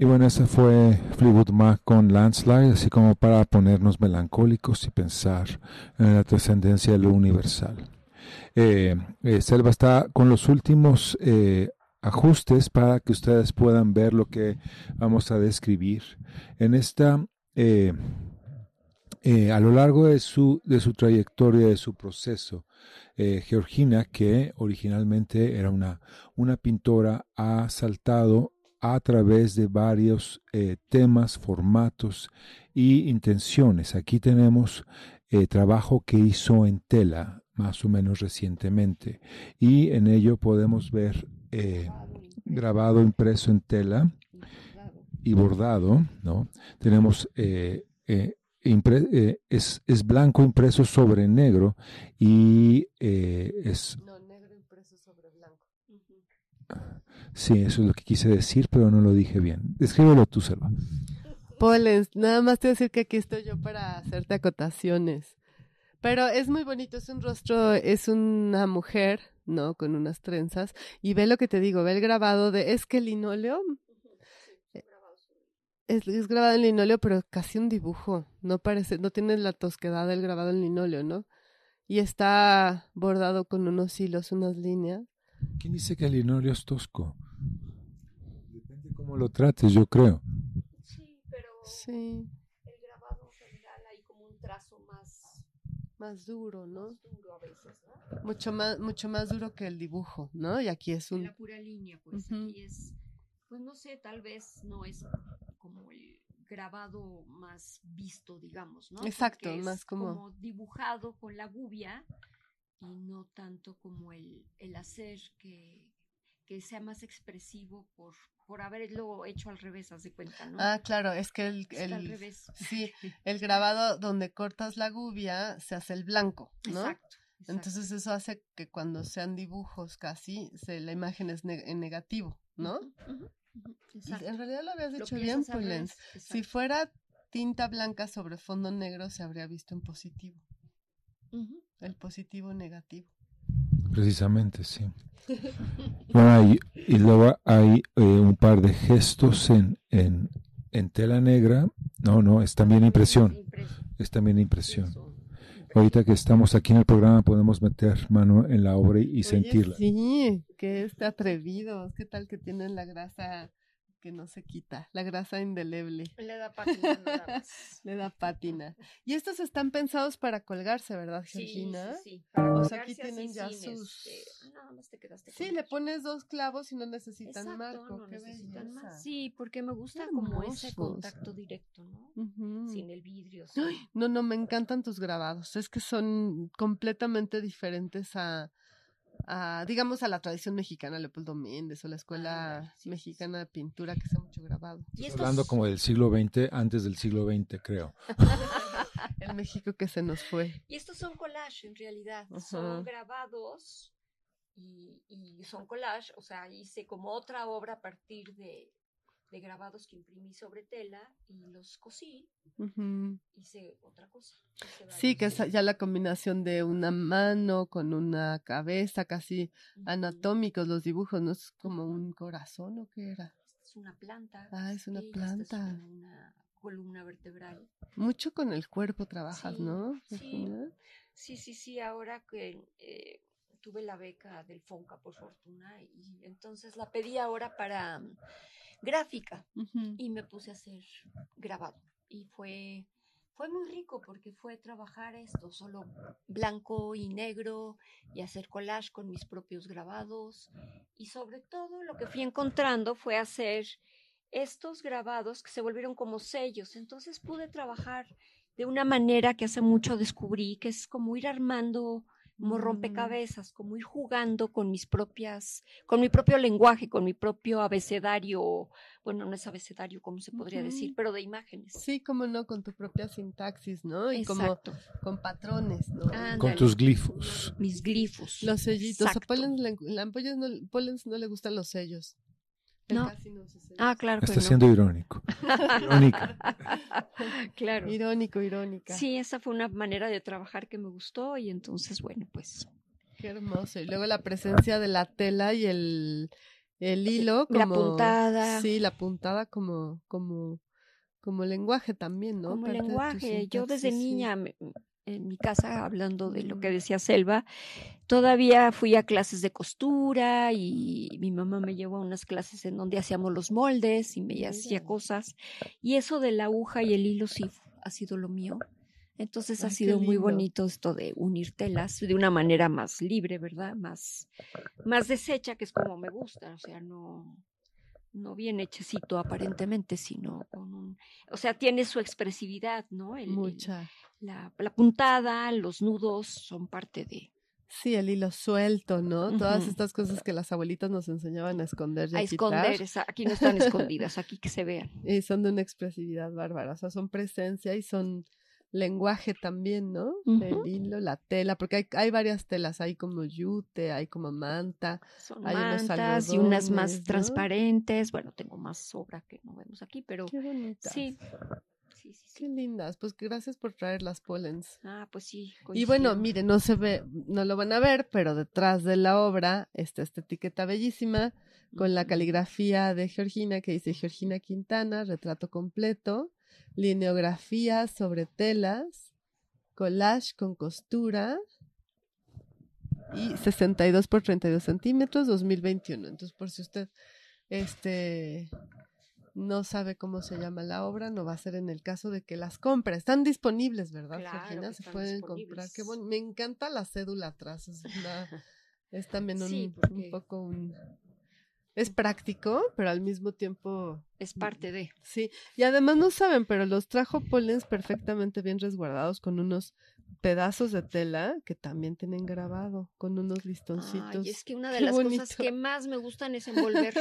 Y bueno, ese fue Fleetwood Mac con Landslide, así como para ponernos melancólicos y pensar en la trascendencia de lo universal. Eh, eh, Selva está con los últimos eh, ajustes para que ustedes puedan ver lo que vamos a describir. En esta, a lo largo de su, de su trayectoria, de su proceso, Georgina, que originalmente era una, una pintora, ha saltado a través de varios eh, temas, formatos y intenciones. Aquí tenemos eh, trabajo que hizo en tela más o menos recientemente y en ello podemos ver eh, grabado impreso en tela y bordado, ¿no? Tenemos es, es blanco impreso sobre negro y es No, negro impreso sobre blanco. Sí, eso es lo que quise decir, pero no lo dije bien. Descríbelo tú, Selva. Polens, nada más te voy a decir que aquí estoy yo para hacerte acotaciones. Pero es muy bonito, es un rostro, es una mujer, ¿no? Con unas trenzas. Y ve lo que te digo, ve el grabado de, es que el linóleo eh, es, es grabado en linóleo, pero casi un dibujo. No parece, no tiene la tosquedad del grabado en linóleo, ¿no? Y está bordado con unos hilos, unas líneas. ¿Quién dice que el linóleo es tosco? Cómo lo trates, yo creo. Sí, pero Sí, el grabado general hay como un trazo más, más duro, ¿no? más duro a veces, ¿no? Mucho más, mucho más duro que el dibujo, ¿no? Y aquí es En un la pura línea, pues Ujú. aquí es, pues no sé, tal vez no es como el grabado más visto, digamos, ¿no? Exacto, es más como- dibujado con la gubia y no tanto como el, el hacer que, que sea más expresivo por, por haberlo hecho al revés, haz de cuenta, ¿no? Ah, claro, es que el, Está al el revés. sí, el grabado donde cortas la gubia se hace el blanco, ¿no? Exacto. exacto. Entonces eso hace que cuando sean dibujos casi, se, la imagen es ne- en negativo, ¿no? Exacto. en realidad lo habías Lo hecho bien, Pulens. Si fuera tinta blanca sobre fondo negro se habría visto en positivo. El positivo negativo. Precisamente, sí. Bueno, hay- y luego hay eh, un par de gestos en, en, en tela negra. No, no, es también impresión. Es también impresión. Ahorita que estamos aquí en el programa podemos meter mano en la obra y, Oye, sentirla. Sí, que este atrevidos. ¿Qué tal que tienen la grasa que no se quita? La grasa indeleble. Le da pátina nada más. Le da pátina. Y estos están pensados para colgarse, ¿verdad, Sí, Georgina? sí, sí. Para O sea, aquí tienen ya sin, sus- este, nada más te quedaste Sí, con le eso. pones dos clavos y no necesitan Exacto, marco. no Qué necesitan belleza. más. Sí, porque me gusta Qué como ese contacto directo, ¿no? Sin el vidrio. sin- No, no, me encantan tus grabados. Es que son completamente diferentes a, a, digamos, a la tradición mexicana, Leopoldo Méndez o la escuela Ándale, sí, sí, mexicana de pintura que hace mucho grabado. Y estos- Hablando como del siglo XX, antes del siglo XX, creo. El México que se nos fue. Y estos son collage en realidad. Ajá. Son grabados y, y son collage. O sea, hice como otra obra a partir de, de grabados que imprimí sobre tela y los cosí. Ujú. Hice otra cosa. hice Sí, que es ya la combinación de una mano con una cabeza, casi anatómicos los dibujos, ¿no? Es como un corazón o qué era. Es una planta. Ah, es una es planta. como una columna vertebral. Mucho con el cuerpo trabajas, Sí, ¿no? sí. Sí, sí, sí, ahora que eh, tuve la beca del FONCA, por fortuna, y entonces la pedí ahora para gráfica y me puse a hacer grabado. Y fue, fue muy rico porque fue trabajar esto, solo blanco y negro, y hacer collage con mis propios grabados. Y sobre todo lo que fui encontrando fue hacer estos grabados que se volvieron como sellos. Entonces pude trabajar de una manera que hace mucho descubrí, que es como ir armando como Mm. rompecabezas, como ir jugando con mis propias, con mi propio lenguaje, con mi propio abecedario, bueno, no es abecedario, como se podría decir, pero de imágenes. Sí, como no, con tu propia sintaxis, ¿no? Y como Exacto. con patrones, ¿no? Con tus glifos. Mis glifos. Los sellitos. A Exacto. Pollens, le- la Pollens no, Pollens no le gustan los sellos. No. no. Ah, claro que Está no. siendo irónico. Irónica. claro. Irónico, irónica. Sí, esa fue una manera de trabajar que me gustó y entonces, bueno, pues Qué hermoso. Y luego la presencia de la tela y el, el hilo como... La puntada. Sí, la puntada como, como, como lenguaje también, ¿no? como Parte lenguaje. Yo desde niña, me- en mi casa, hablando de lo que Mm. decía Selva, todavía fui a clases de costura y mi mamá me llevó a unas clases en donde hacíamos los moldes y me hacía cosas. Y eso de la aguja y el hilo sí ha sido lo mío. Entonces ha Ay, sido muy bonito esto de unir telas de una manera más libre, ¿verdad? Más, más deshecha, que es como me gusta, o sea, no, no bien hechecito aparentemente, sino con un, o sea, tiene su expresividad, ¿no? El- el- Mucha. la, la puntada, los nudos son parte de Sí, el hilo suelto, ¿no? Todas estas cosas que las abuelitas nos enseñaban a esconder y a, a esconder, esa- aquí no están escondidas, aquí que se vean. Y son de una expresividad bárbara. O sea, son presencia y son lenguaje también, ¿no? El hilo, la tela, porque hay, hay varias telas, hay como yute, hay como manta. Son Hay unos mantas y unas más transparentes. Bueno, tengo más obra que no vemos aquí, pero Qué bonitas. sí. Sí, sí, Qué lindas. Pues gracias por traer las polens. Ah, pues sí. Y bueno, coincido. mire, no se ve, no lo van a ver, pero detrás de la obra está esta etiqueta bellísima con la caligrafía de Georgina que dice Georgina Quintana, retrato completo, lineografía sobre telas, collage con costura y 62 por 32 centímetros 2021. Entonces, por si usted este no sabe cómo se llama la obra, no va a ser en el caso de que las compre. Están disponibles, ¿verdad, Claro Georgina? Se pueden comprar. Qué bon- Me encanta la cédula atrás. Es, una- es también un, Sí, un porque- poco un... Es práctico, pero al mismo tiempo Es parte de. Sí, y además no saben, pero los trajo Pollens perfectamente bien resguardados con unos pedazos de tela que también tienen grabado, con unos listoncitos. Ay, es que una de Qué las bonito. cosas que más me gustan es envolver.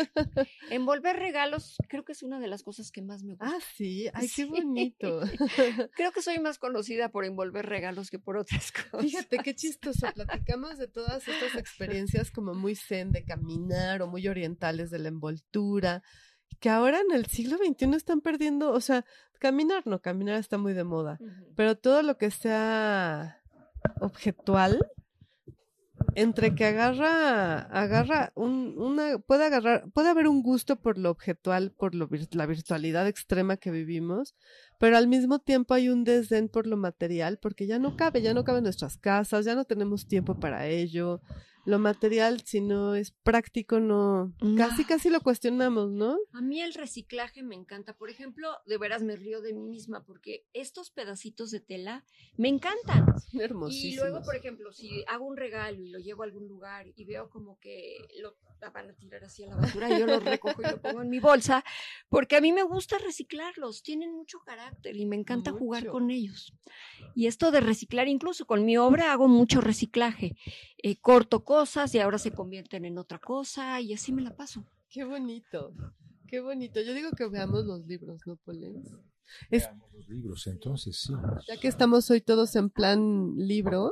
envolver regalos, creo que es una de las cosas que más me gusta. Ah, sí, ay, qué bonito. Creo que soy más conocida por envolver regalos que por otras cosas. Fíjate qué chistoso, platicamos de todas estas experiencias como muy zen de caminar o muy orientales de la envoltura. Que ahora en el siglo XXI están perdiendo, o sea, caminar no, caminar está muy de moda, pero todo lo que sea objetual, entre que agarra, agarra un, una, puede agarrar, puede haber un gusto por lo objetual, por lo, la virtualidad extrema que vivimos, pero al mismo tiempo hay un desdén por lo material, porque ya no cabe, ya no cabe en nuestras casas, ya no tenemos tiempo para ello. Lo material, si no es práctico, no, casi, casi lo cuestionamos, ¿no? A mí el reciclaje me encanta. Por ejemplo, de veras me río de mí misma porque estos pedacitos de tela me encantan. Y luego, por ejemplo, si hago un regalo y lo llevo a algún lugar y veo como que lo la van a tirar así a la basura, yo lo recojo y lo pongo en mi bolsa, porque a mí me gusta reciclarlos, tienen mucho carácter y me encanta jugar con ellos. Y esto de reciclar, incluso con mi obra hago mucho reciclaje. Eh, corto cosas y ahora se convierten en otra cosa y así me la paso. Qué bonito, qué bonito. Yo digo que veamos los libros, ¿no, Polens? Es- Veamos los libros, entonces sí. Ya que estamos hoy todos en plan libro,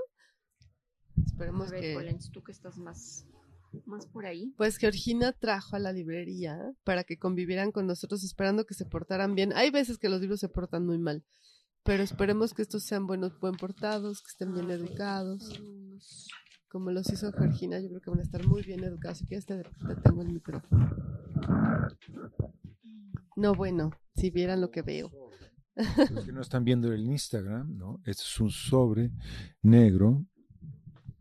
A esperemos ver, que... Polens, tú que estás más, más por ahí. Pues Georgina trajo a la librería para que convivieran con nosotros esperando que se portaran bien. Hay veces que los libros se portan muy mal, pero esperemos que estos sean buenos, buen portados, que estén bien educados, como los hizo Georgina. Yo creo que van a estar muy bien educados. Te, te tengo el micrófono. No, bueno, si vieran lo que veo. Los que no están viendo el Instagram, ¿no? Este es un sobre negro.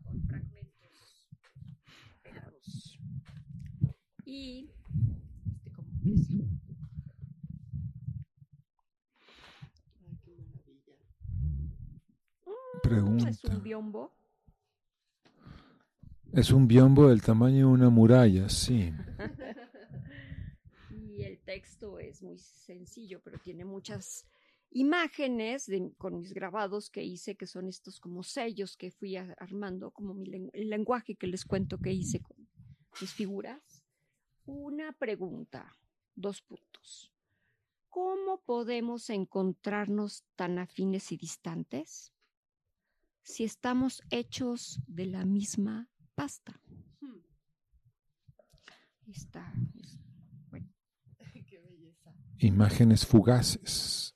con fragmentos pegados. Y este como pesa. Ay, qué maravilla. Pregunta. Es un biombo. Es un biombo del tamaño de una muralla, sí. Y el texto es muy sencillo, pero tiene muchas imágenes con mis grabados que hice, que son estos como sellos que fui armando, como mi el lenguaje que les cuento que hice con mis figuras. Una pregunta, dos puntos. ¿Cómo podemos encontrarnos tan afines y distantes si estamos hechos de la misma pasta? Hmm. Ahí Está, es- Qué belleza. Imágenes fugaces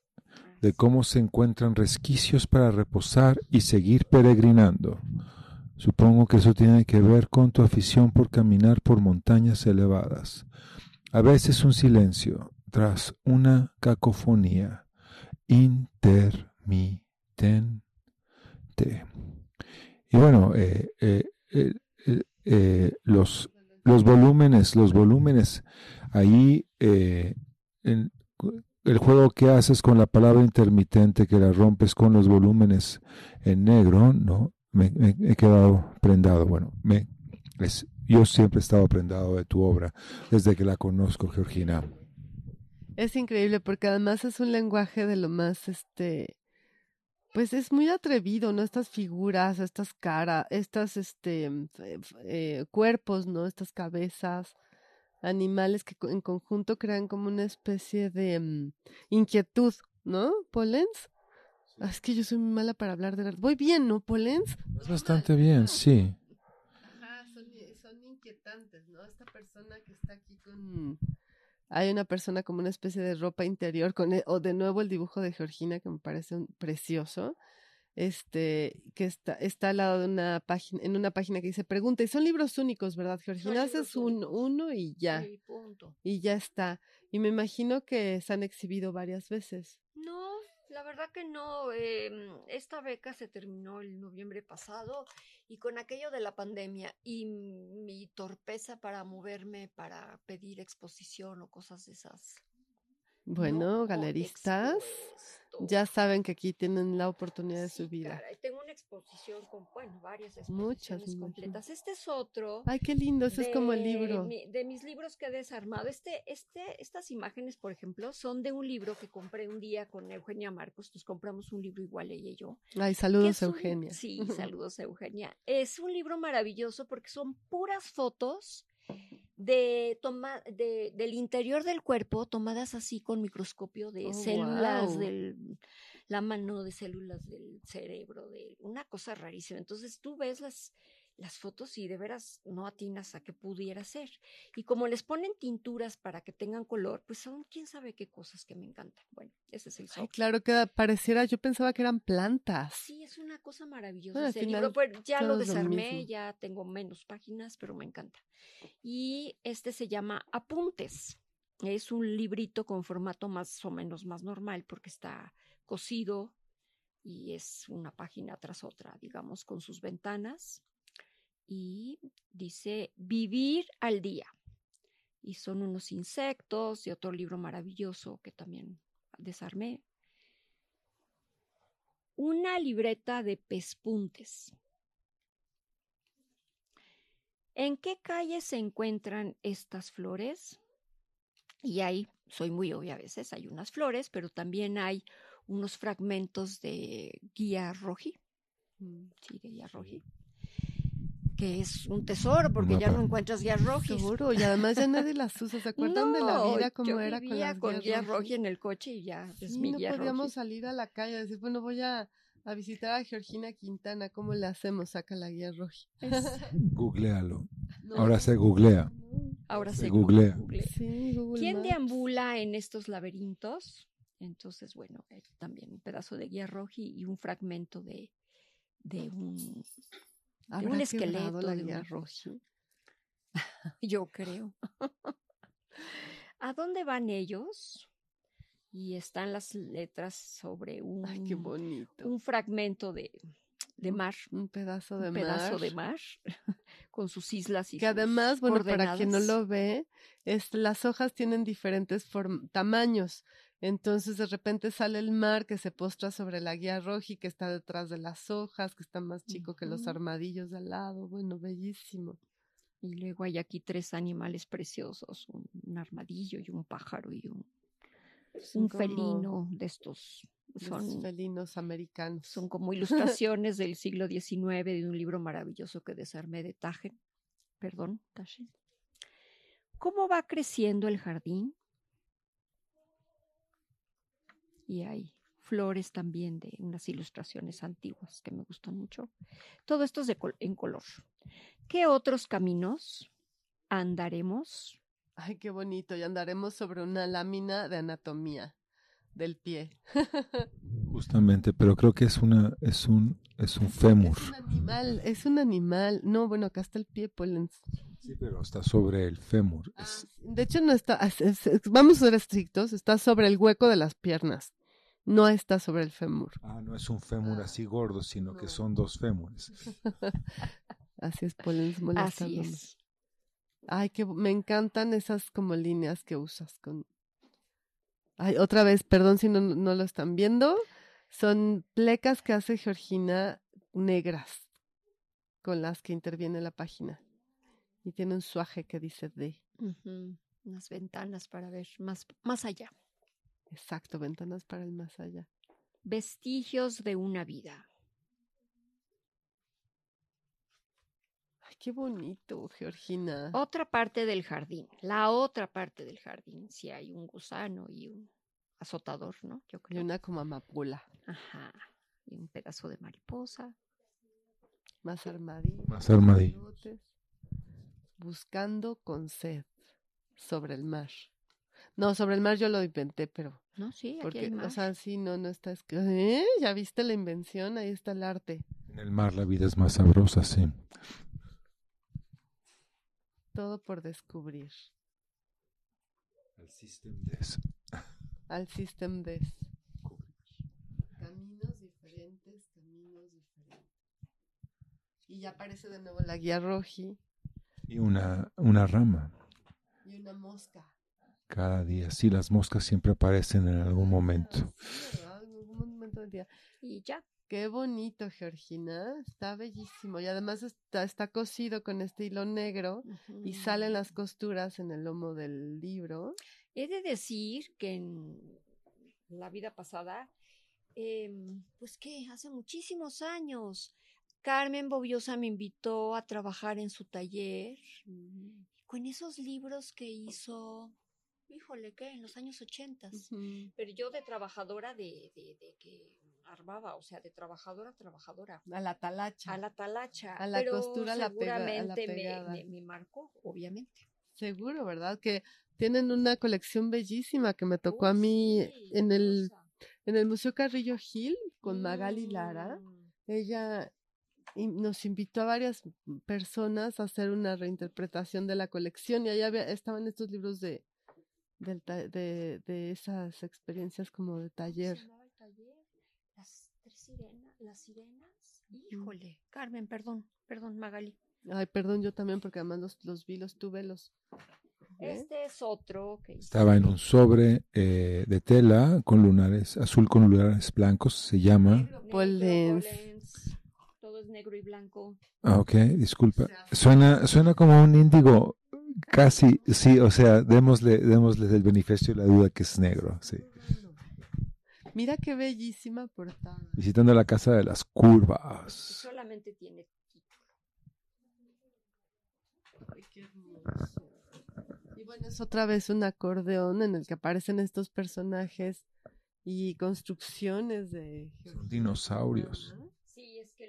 de cómo se encuentran resquicios para reposar y seguir peregrinando. Supongo que eso tiene que ver con tu afición por caminar por montañas elevadas. A veces un silencio tras una cacofonía intermitente. Y bueno, eh, eh, eh, eh, los, los volúmenes, los volúmenes ahí eh, en- el juego que haces con la palabra intermitente, que la rompes con los volúmenes en negro, ¿no? Me, me he quedado prendado. Bueno, me, es- yo siempre he estado prendado de tu obra desde que la conozco, Georgina. Es increíble porque además es un lenguaje de lo más, este, pues es muy atrevido, ¿no? Estas figuras, estas caras, estas, este, mm, f- eh, cuerpos, ¿no? Estas cabezas, animales que en conjunto crean como una especie de mm, inquietud, ¿no? ¿Polens? Ah, Es que yo soy muy mala para hablar de arte. Voy bien, ¿no, Polens? Es bastante bien, sí. Ajá, son, son inquietantes, ¿no? Esta persona que está aquí con... Hay una persona como una especie de ropa interior, con e- o de nuevo el dibujo de Georgina, que me parece un- precioso, este, que está, está al lado de una página, en una página que dice pregunta, y son libros únicos, ¿verdad, Georgina? Haces un, uno y ya, Sí, punto. y ya está. Y me imagino que se han exhibido varias veces. No, la verdad que no. em, esta beca se terminó el noviembre pasado y con aquello de la pandemia y mi torpeza para moverme para pedir exposición o cosas de esas. Bueno, no galeristas, ya saben que aquí tienen la oportunidad de su vida. tengo una exposición con, bueno, varias exposiciones completas. Este es otro. Ay, qué lindo, eso es como el libro. de mis libros que he desarmado. Este, este, estas imágenes, por ejemplo, son de un libro que compré un día con Eugenia Marcos. Nos compramos un libro igual ella y yo. Ay, saludos, Eugenia. Sí, saludos, Eugenia. Es un libro maravilloso porque son puras fotos de toma, de, del interior del cuerpo tomadas así con microscopio de Oh, células guau. del la mano de células del cerebro de una cosa rarísima entonces tú ves las las fotos y de veras no atinas a qué pudiera ser. Y como les ponen tinturas para que tengan color, pues son quién sabe qué cosas que me encantan. Bueno, ese es el Ay, sobre. claro que pareciera, yo pensaba que eran plantas. Sí, es una cosa maravillosa Bueno, ese final, libro. Ya lo desarmé, ya tengo menos páginas, pero me encanta. Y este se llama Apuntes. Es un librito con formato más o menos más normal porque está cosido y es una página tras otra, digamos, con sus ventanas. Y dice Vivir al día. Y son unos insectos y otro libro maravilloso que también desarmé. Una libreta de pespuntes. ¿En qué calle se encuentran estas flores? Y ahí, soy muy obvia a veces, hay unas flores, pero también hay unos fragmentos de guía roji, Mm, sí, de guía roji, que es un tesoro porque ya no encuentras guías rojis. Seguro, y además ya nadie las usa. ¿Se acuerdan de la vida como yo era con vivía las con guías guía en el coche y ya es Sí, mi no guía podíamos salir a la calle a decir, bueno, voy a, a visitar a Georgina Quintana, ¿cómo le hacemos? Saca la guía roji. Googlealo. No, Ahora se googlea. Ahora se se googlea. googlea. Sí, Google ¿Quién Maps. deambula en estos laberintos? Entonces, bueno, eh, también un pedazo de guía roji y un fragmento de, de un, ¿Habrá un esqueleto la de roji? yo creo. ¿A dónde van ellos? Y están las letras sobre un, Ay, qué bonito. un fragmento de, de mar, Un pedazo de un pedazo mar. de mar, con sus islas y Que además, bueno, para quien no lo ve, es, las hojas tienen diferentes tamaños. Entonces, de repente sale el mar que se postra sobre la guía roji, que está detrás de las hojas, que está más chico que los armadillos de al lado. Bueno, bellísimo. Y luego hay aquí tres animales preciosos, un, un armadillo y un pájaro y un, Son un como felino de estos. los Son, felinos americanos. son como ilustraciones del siglo XIX de un libro maravilloso que desarmé de Tagen. Perdón, Taschen. ¿Cómo va creciendo el jardín? Y hay flores también de unas ilustraciones antiguas que me gustan mucho. Todo esto es de col- en color. ¿Qué otros caminos andaremos? Ay, qué bonito. Y andaremos sobre una lámina de anatomía del pie. Justamente, pero creo que es una, es un, es un fémur. Es un animal, es un animal. No, bueno, acá está el pie, Polens. Sí, pero está sobre el fémur. Ah, Es- De hecho, no está, es- es- es- vamos a ser estrictos, está sobre el hueco de las piernas. No está sobre el fémur. ah, no es un fémur así gordo, sino que son dos fémures. Así es, Polens Así molestándome. es. Ay, que me encantan esas como líneas que usas con. Ay, otra vez, perdón si no, no lo están viendo. Son plecas que hace Georgina negras con las que interviene la página. Y tiene un suaje que dice de. Ujú, Unas ventanas para ver más, más allá. Exacto, ventanas para el más allá. Vestigios de una vida. Ay, qué bonito, Georgina. Otra parte del jardín, la otra parte del jardín, si hay un gusano y un azotador, ¿no? Yo Y creo. una como amapola, Ajá. Y un pedazo de mariposa. más armadillo. Más armadillo. Buscando con sed sobre el mar. No, sobre el mar yo lo inventé, pero No, sí, aquí porque, hay o sea, sí, no, no está escrito. ¿Eh? ¿Ya viste la invención? Ahí está el arte. En el mar la vida es más sabrosa, sí. Todo por descubrir. El system des. Al System Des. Caminos diferentes, caminos diferentes. Y ya aparece de nuevo la guía roji Y una, una rama. y una mosca. Cada día. Sí, las moscas siempre aparecen en algún momento. En algún momento del día. Y ya. Qué bonito, Georgina. Está bellísimo. Y además está, está cosido con este hilo negro y salen las costuras en el lomo del libro. He de decir que en la vida pasada, em, pues que hace muchísimos años, Carmen Bobiosa me invitó a trabajar en su taller con esos libros que hizo, híjole, ¿qué? En los años ochentas. Ujú. Pero yo de trabajadora de, de, de que armada, o sea, de trabajadora a trabajadora. A la talacha. A la talacha. A la pero costura, a la pega- a la seguramente me- pegada. me, me marcó, obviamente. Seguro, ¿verdad? Que tienen una colección bellísima que me tocó a mí sí, en el, en el Museo Carrillo Gil con Magali Lara. Mm. Ella y nos invitó a varias personas a hacer una reinterpretación de la colección y allá había- estaban estos libros de, del ta- de, de esas experiencias como de ¿Cómo se taller. llamaba el taller? Las tres sirenas, las sirenas. Híjole, Carmen, perdón, perdón, Magali. Ay, perdón, yo también porque además los, los vi, los tuve, los... ¿eh? Este es otro que. Estaba en un sobre eh, de tela con lunares, azul con lunares blancos, se llama. Pollens. Todo es negro y blanco. Ah, ok, disculpa. Suena, suena como un índigo, casi, sí, o sea, démosle, démosle el beneficio de la duda que es negro, sí. Mira qué bellísima portada. Visitando la casa de las curvas. Solamente tiene título. Ay, qué hermoso. Y bueno, es otra vez un acordeón en el que aparecen estos personajes y construcciones de... Son dinosaurios.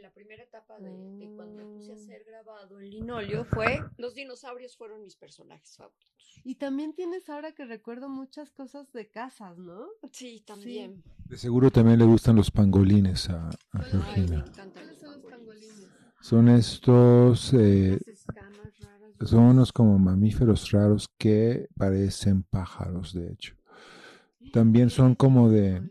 La primera etapa de, de cuando me puse a Mm. hacer grabado en linóleo fue los dinosaurios fueron mis personajes favoritos. Y también tienes ahora que recuerdo muchas cosas de casas, ¿no? Sí, también. De seguro también le gustan los pangolines a, a Ay, Ay, me Georgina. encantan ¿Cuáles los son los pangolines. pangolines? Son estos, eh, son unos como mamíferos raros que parecen pájaros, de hecho. También son como de,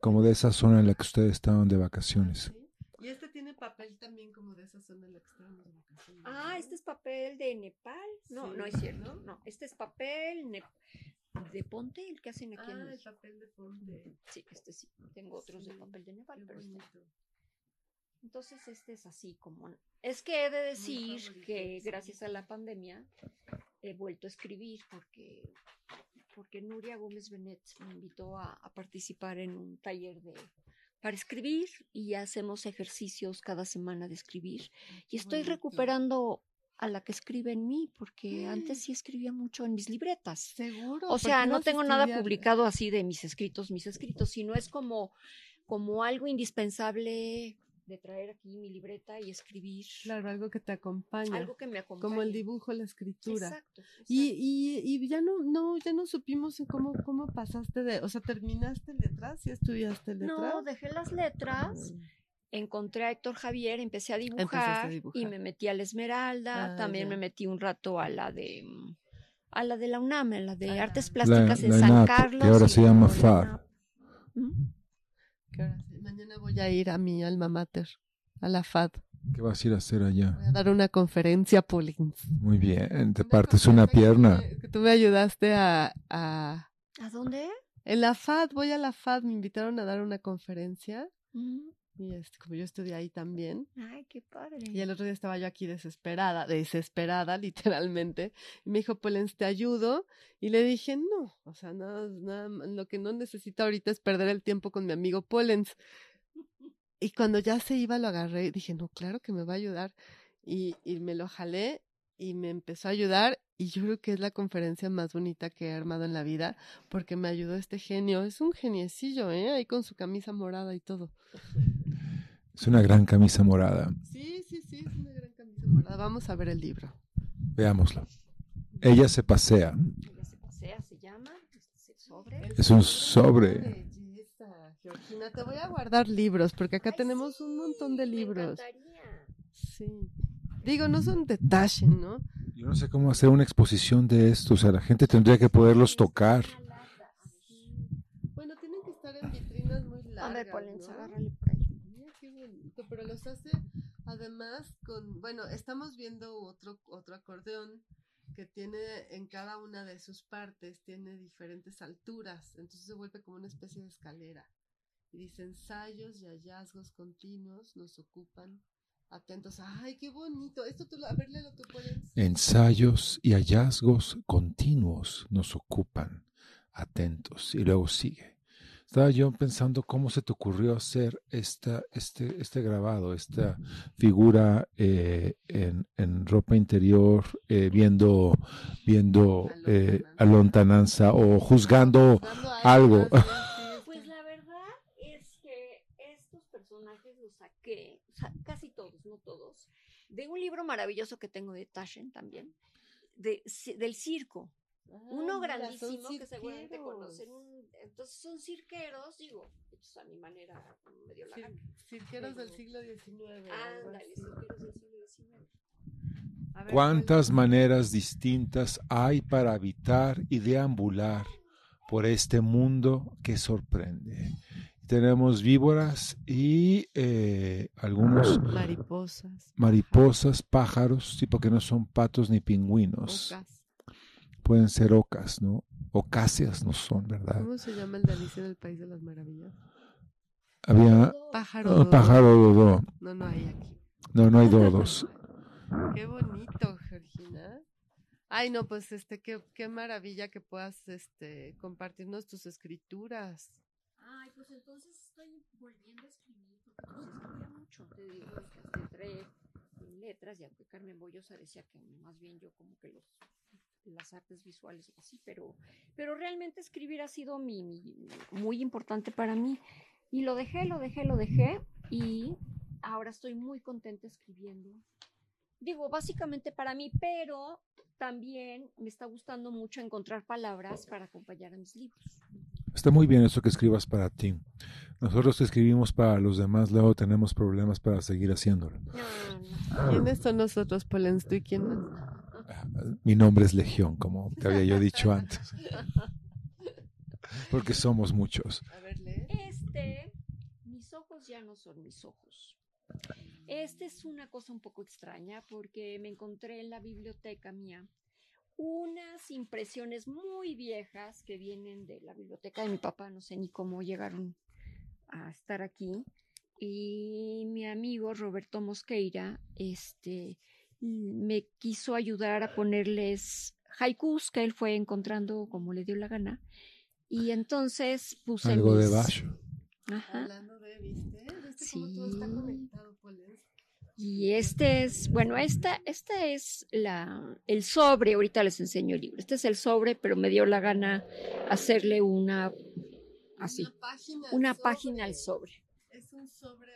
como de esa zona en la que ustedes estaban de vacaciones. Sí. Y este tiene papel también como de esa zona en la que estábamos de vacaciones. Ah, ¿no? este es papel de Nepal. No, Sí, no es cierto. ¿no? No, este es papel ne- de Ponte, el que hacen aquí en Ah, el México. papel de ponte. Sí, este sí. Tengo otros de Sí, papel de Nepal, pero este. Entonces este es así como... Es que he de decir favorito, que sí. gracias a la pandemia he vuelto a escribir porque, porque Nuria Gómez Benet me invitó a, a participar en un taller de para escribir y hacemos ejercicios cada semana de escribir. Y estoy bonito. recuperando a la que escribe en mí, porque antes sí escribía mucho en mis libretas. Seguro. O sea, no tengo nada publicado así de mis escritos, mis escritos, sino es como, como algo indispensable de traer aquí mi libreta y escribir Claro, algo que te acompaña. algo que me acompañe. como el dibujo, la escritura. Exacto. Y, exacto. y, y ya no, no, ya no supimos cómo, cómo pasaste de, o sea, terminaste letras y estudiaste letras. No, dejé las letras, Mm. encontré a Héctor Javier, empecé a dibujar, y me metí a la Esmeralda, Ah, también ya. me metí un rato a la de a la de la UNAM, a la de Artes La- Plásticas en la San Carlos. que ahora se llama la FAR. ¿Mm? Que ahora sí, Mañana voy a ir a mi alma mater, a la FAD. ¿Qué vas a ir a hacer allá? Voy a dar una conferencia, Paulins. Muy bien, te Una partes una pierna. Que, que tú me ayudaste a, a... ¿A dónde? En la FAD, voy a la FAD, me invitaron a dar una conferencia. Mm. Y este, como yo estudié ahí también. Ay, qué padre. Y el otro día estaba yo aquí desesperada, desesperada, literalmente. Y me dijo, Polens, te ayudo. Y le dije, no, o sea, nada, nada, lo que no necesito ahorita es perder el tiempo con mi amigo Polens. Y cuando ya se iba, lo agarré y dije, no, claro que me va a ayudar. Y, y me lo jalé y me empezó a ayudar. Y yo creo que es la conferencia más bonita que he armado en la vida, porque me ayudó este genio. Es un geniecillo, ¿eh? Ahí con su camisa morada y todo. Es una gran camisa morada. Sí, sí, sí, es una gran camisa morada. Vamos a ver el libro. Veámoslo. Ella se pasea. Ella se pasea, se llama. Este es el sobre. Es un sobre. Georgina, te voy a guardar libros porque acá Ay, tenemos sí, un montón de me libros. Sí. Digo, no son de Taschen, ¿no? Yo no sé cómo hacer una exposición de esto. O sea, la gente tendría que poderlos tocar. Bueno, tienen que estar en vitrinas muy A largas, ver, Polens, ¿no? agárrale pero los hace además con, bueno, estamos viendo otro otro acordeón que tiene en cada una de sus partes tiene diferentes alturas, entonces se vuelve como una especie de escalera. Y dice ensayos y hallazgos continuos nos ocupan atentos. Ay, qué bonito. Esto tú, lo- a ver, léelo tú, Polens. Ensayos y hallazgos continuos nos ocupan. Atentos. Y luego sigue. Estaba yo pensando cómo se te ocurrió hacer esta, este, este grabado, esta figura eh, en, en ropa interior, eh, viendo, viendo eh, a lontananza o juzgando algo. Pues la verdad es que sea, casi todos, no todos, de un libro maravilloso que tengo de Taschen también, de, del circo. Uno Ah, grandísimo que seguramente conocen. un- entonces son cirqueros, digo, hechos a mi manera, medio la Cir- gana. Cirqueros del siglo XIX. Ándale, cirqueros del siglo XIX. Ver, ¿Cuántas ¿cuál- maneras distintas hay para habitar y deambular por este mundo que sorprende? Tenemos víboras y eh, algunos Mariposas. mariposas, pájaros, sí, porque no son patos ni pingüinos. ocas. Pueden ser ocas, ¿no? Ocáceas no son, ¿verdad? ¿Cómo se llama el de Alicia en el País de las Maravillas? Había Pájaro. ah, dodo. pájaro dodo. No, no hay aquí. No, no hay dodos. Qué bonito, Georgina. Ay, no, pues este, qué, qué maravilla que puedas este, compartirnos tus escrituras. Ay, pues entonces estoy volviendo a escribir, porque se escribía mucho. Te digo, que entré en letras, y aunque Carmen Bollosa decía que más bien yo como que los las artes visuales y así, pero, pero realmente escribir ha sido mi, mi- muy importante para mí. Y lo dejé, lo dejé, lo dejé, y ahora estoy muy contenta escribiendo. Digo, básicamente para mí, pero también me está gustando mucho encontrar palabras para acompañar a mis libros. Está muy bien eso que escribas para ti. Nosotros que escribimos para los demás, luego tenemos problemas para seguir haciéndolo. No, no. ¿Quiénes son nosotros, Polens? ¿Tú y quién más? Mi nombre es Legión, como te había yo dicho antes. Porque somos muchos. A ver, lee. Este, mis ojos ya no son mis ojos. Este es una cosa un poco extraña porque me encontré en la biblioteca mía unas impresiones muy viejas que vienen de la biblioteca de mi papá, no sé ni cómo llegaron a estar aquí. Y mi amigo Roberto Mosqueira, este, me quiso ayudar a ponerles haikus que él fue encontrando como le dio la gana. Y entonces puse Algo de Basho. Ajá. Hablando de, ¿viste? ¿Viste cómo todo está conectado? Y este es, bueno, esta, esta es la, el sobre, ahorita les enseño el libro. Este es el sobre, pero me dio la gana hacerle una, así, Una página. una al sobre. página al sobre. Es un sobre.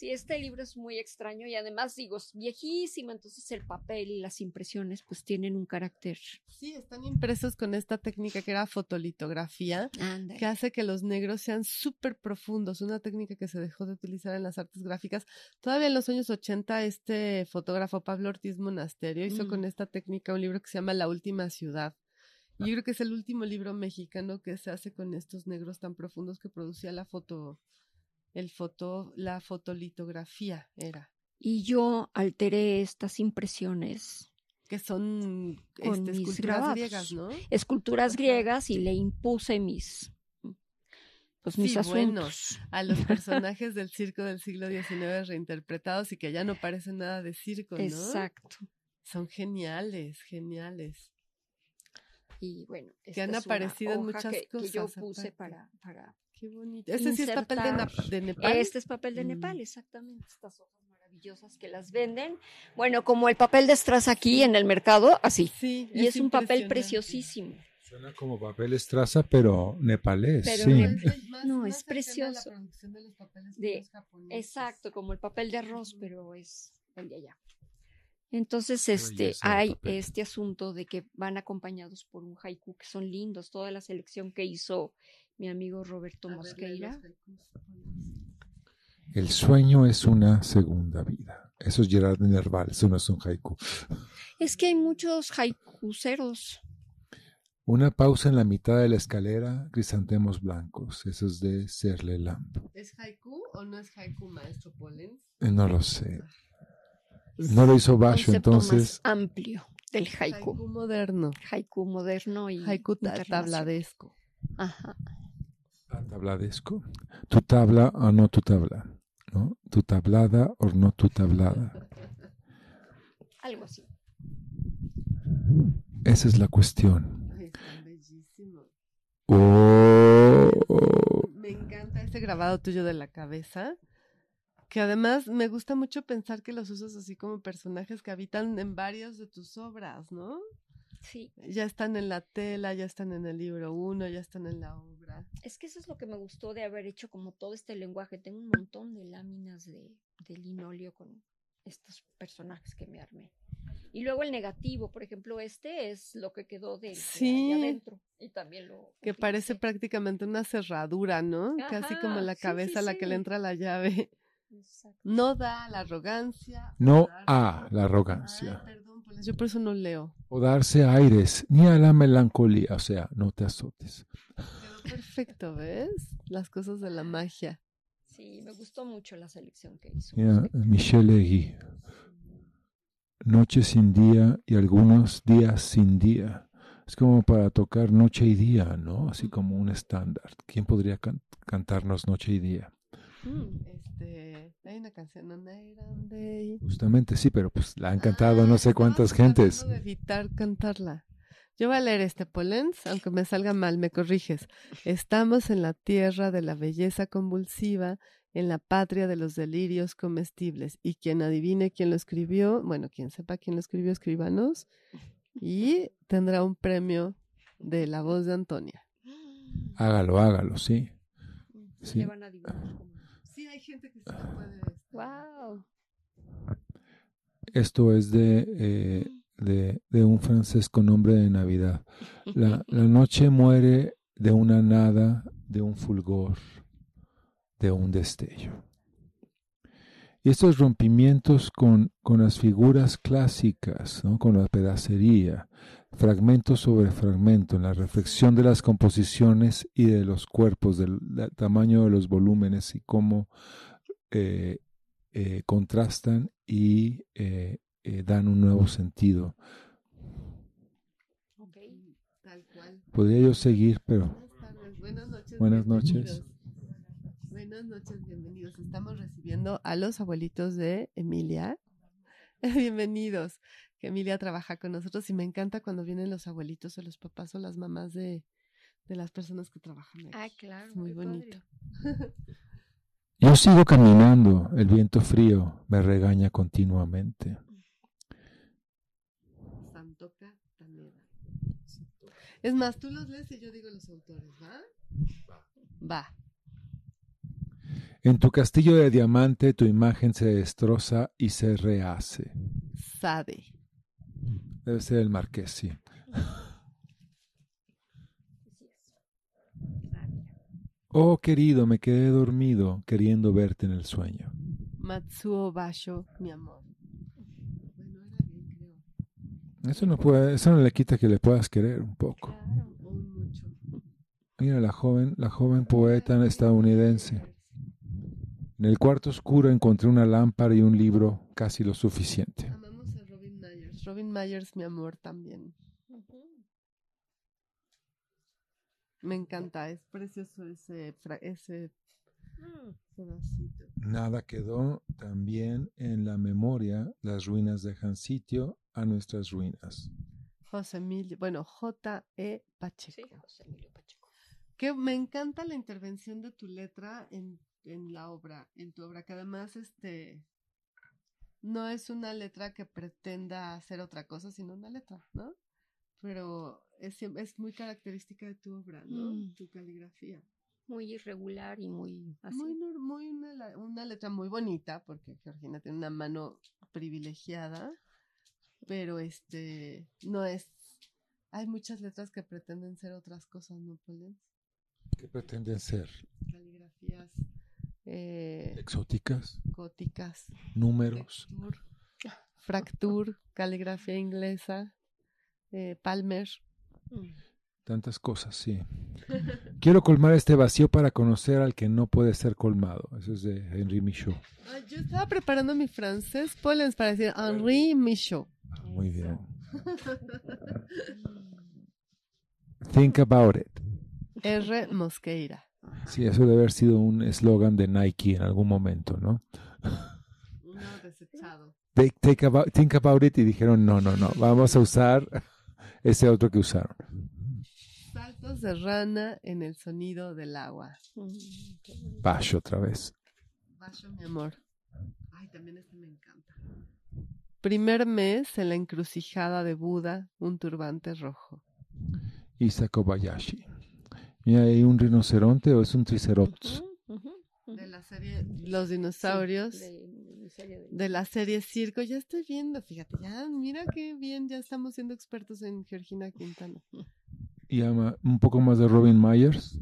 Sí, este libro es muy extraño y además digo, es viejísimo, entonces el papel y las impresiones pues tienen un carácter. Sí, están impresos con esta técnica que era fotolitografía, que hace que los negros sean súper profundos, una técnica que se dejó de utilizar en las artes gráficas. Todavía en los años 80, este fotógrafo Pablo Ortiz Monasterio hizo Mm. con esta técnica un libro que se llama La Última Ciudad. Y yo creo que es el último libro mexicano que se hace con estos negros tan profundos que producía la foto, el foto, la fotolitografía era, Y yo alteré estas impresiones, que son Con este, mis esculturas grabados. griegas, ¿no? esculturas griegas y le impuse mis, pues mis Sí, bueno. asuntos. a los personajes del circo del siglo XIX reinterpretados y que ya no parecen nada de circo, ¿no? Exacto. Son geniales, geniales. Y bueno, Que han aparecido en muchas que, que yo cosas puse para, para... Qué bonito. Este sí es papel de, Nepal. Este es papel de Mm. Nepal, exactamente. Estas hojas maravillosas que las venden. Bueno, como el papel de Strass aquí en el mercado, así. Sí, Y es, un papel preciosísimo. Suena como papel estraza, pero nepalés. Pero sí. más- No, más es precioso. producción de los papeles De-. Exacto, como el papel de arroz, pero es el de allá. Entonces, este, hay papel. este asunto de que van acompañados por un haiku que son lindos. Toda la selección que hizo mi amigo Roberto Mosqueira. El sueño es una segunda vida. Eso es Gerard Nerval, eso no es un haiku. Es que hay muchos haikuseros. Una pausa en la mitad de la escalera, crisantemos blancos. Eso es de Serle Lamp. ¿Es haiku o no es haiku, maestro Polens? Eh, No lo sé. No lo hizo Basho, entonces. más amplio del Haiku haiku. moderno. Haiku moderno y Haiku tabladesco. Ajá. Tabladesco. Tu tabla o no tu tabla. ¿no? Tu tablada o no tu tablada. Algo así. Esa es la cuestión. Bellísimos. Oh, oh. Me encanta ese grabado tuyo de la cabeza. Que además me gusta mucho pensar que los usas así como personajes que habitan en varias de tus obras, ¿no? Sí, Ya están en la tela, ya están en el libro uno, ya están en la obra. es que eso es lo que me gustó de haber hecho como todo este lenguaje. Tengo un montón de láminas de, de linóleo con estos personajes que me armé. Y luego el negativo, por ejemplo, este es lo que quedó de, Sí. adentro. Y también lo. Que parece prácticamente una cerradura, ¿no? Casi como la sí, cabeza a sí, la que le entra la llave. Exacto. No da la arrogancia. No a la arrogancia. perdón, Yo por eso no leo. O darse aires, ni a la melancolía. O sea, no te azotes. Perfecto, ¿ves? Las cosas de la magia. Sí, me gustó mucho la selección que hizo. Mira, Michel Legui. Noche sin día y algunos días sin día. Es como para tocar noche y día, ¿no? Así como un estándar. ¿Quién podría can- cantarnos noche y día? Mm, Este, hay una canción, on Iron Day. Justamente sí, pero pues la han cantado Ah, no sé cuántas gentes. de evitar cantarla. Yo voy a leer este Polens, aunque me salga mal, me corriges. Estamos en la tierra de la belleza convulsiva, en la patria de los delirios comestibles. Y quien adivine quién lo escribió, bueno, quien sepa quién lo escribió, escríbanos. Y tendrá un premio de la voz de Antonia. Hágalo, hágalo, sí. Sí. Le van a adivinar. Sí, hay gente que sí lo puede. este, Wow. Esto es de, eh, de, de un francés con nombre de Navidad. La, la noche muere de una nada, de un fulgor, de un destello. Y estos rompimientos con, con las figuras clásicas, ¿no? con la pedacería, fragmento sobre fragmento, en la reflexión de las composiciones y de los cuerpos, del, del tamaño de los volúmenes y cómo eh, eh, contrastan y eh, eh, dan un nuevo sentido. Ok. Tal cual. Podría yo seguir, pero Buenas tardes, buenas noches. Buenas noches. Buenas noches, bienvenidos. Estamos recibiendo a los abuelitos de Emilia. bienvenidos. Que Emilia trabaja con nosotros y me encanta cuando vienen los abuelitos o los papás o las mamás de, de las personas que trabajan aquí. Ah, claro. Es muy bonito. yo sigo caminando. El viento frío me regaña continuamente. Santoca Taneda. Es más, tú los lees y yo digo los autores, ¿va? Va. En tu castillo de diamante tu imagen se destroza y se rehace. Sade. Debe ser el marqués, sí. Oh, querido, me quedé dormido queriendo verte en el sueño. Matsuo Basho, mi amor. Eso no, puede, eso no le quita que le puedas querer un poco. Mira la joven, la joven poeta estadounidense. En el cuarto oscuro encontré una lámpara y un libro casi lo suficiente. Robin Myers. Robin Myers, mi amor, también. Me encanta, es precioso ese, ese Mm. pedacito. Nada quedó también en la memoria las ruinas dejan sitio a nuestras ruinas. José Emilio, bueno, J.E. Sí, Pacheco. José Emilio Pacheco. Que me encanta la intervención de tu letra en, en la obra, en tu obra, que además este no es una letra que pretenda hacer otra cosa, sino una letra, ¿no? Pero es, es muy característica de tu obra, ¿no? Mm. Tu caligrafía. Muy irregular y muy así. Muy, muy una letra muy bonita, porque Georgina tiene una mano privilegiada, pero este no es. Hay muchas letras que pretenden ser otras cosas, ¿no, Polen? ¿Qué pretenden ser? Caligrafías eh, ¿Exóticas? góticas, ¿Números? Fracture, caligrafía inglesa, eh, Palmer. Mm. Tantas cosas, sí. Quiero colmar este vacío para conocer al que no puede ser colmado. Eso es de Henri Michaud. Yo estaba preparando mi francés, Pollens, para decir Henri Michaud. Ah, Muy bien. Think about it. R. Mosqueira. Sí, eso debe haber sido un eslogan de Nike en algún momento, ¿no? Uno desechado. Take, take about, think about it y dijeron, no, no, no, vamos a usar ese otro que usaron. Saltos de rana en el sonido del agua. Mm, qué bonito. Bash otra vez. Bacho, mi amor. Ay, también este me encanta. Primer mes en la encrucijada de Buda, un turbante rojo. Isa Kobayashi. ¿Y hay un rinoceronte o es un triceratops? De la serie Los dinosaurios. Sí, de- de serie de- de la serie Circo. Ya estoy viendo, fíjate, ya, mira qué bien, ya estamos siendo expertos en Georgina Quintana. Y ama un poco más de Robin Myers.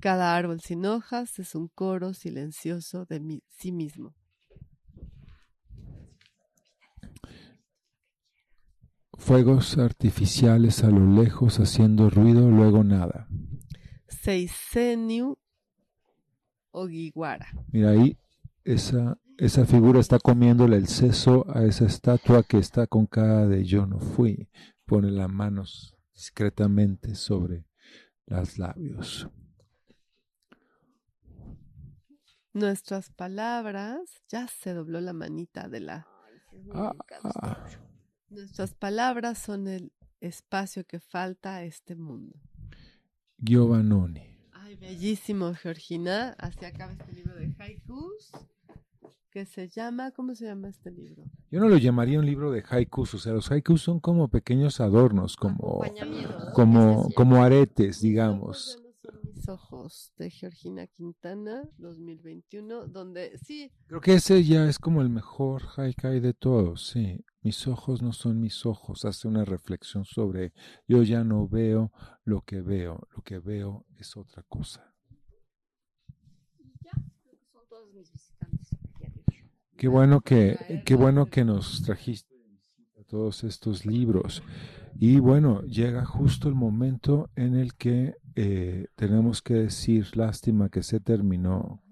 Cada árbol sin hojas es un coro silencioso de mi- sí mismo. Fuegos artificiales a lo lejos haciendo ruido, luego nada. Seiseniu Ogiwara. Mira ahí, esa, esa figura está comiéndole el seso a esa estatua que está con cara de yo no fui. Pone las manos discretamente sobre los labios. Nuestras palabras, ya se dobló la manita de la. Ah, este ah. Nuestras palabras son el espacio que falta a este mundo. Giovannoni. Ay, bellísimo, Georgina. Así acaba este libro de haikus que se llama, ¿cómo se llama este libro? Yo no lo llamaría un libro de haikus, o sea, los haikus son como pequeños adornos, como, como, como aretes, digamos. Mis ojos de Georgina Quintana 2021, donde sí, Creo que ese ya es como el mejor haikai de todos, sí. Mis ojos no son mis ojos, hace una reflexión sobre yo ya no veo lo que veo, lo que veo es otra cosa. Ya, son todos mis visitantes. Qué bueno que, qué bueno que nos trajiste todos estos libros. Y bueno, llega justo el momento en el que eh, tenemos que decir, lástima que se terminó.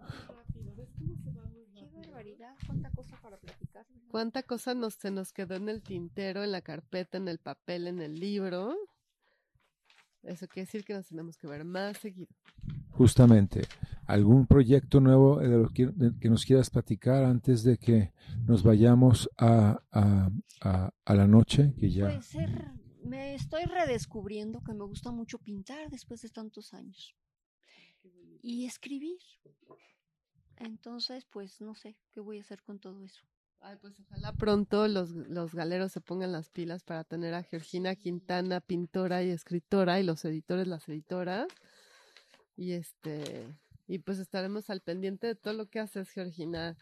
Cuánta cosa nos, se nos quedó en el tintero, en la carpeta, en el papel, en el libro. Eso quiere decir que nos tenemos que ver más seguido. Justamente, ¿algún proyecto nuevo de lo que, de- que nos quieras platicar antes de que nos vayamos a, a, a- a la noche? Que ya. Puede ser, me estoy redescubriendo que me gusta mucho pintar después de tantos años. Y escribir. Entonces, pues no sé qué voy a hacer con todo eso. Ay, pues ojalá pronto los, los galeros se pongan las pilas para tener a Georgina Quintana, pintora y escritora, y los editores, las editoras. Y este, y pues estaremos al pendiente de todo lo que haces, Georgina.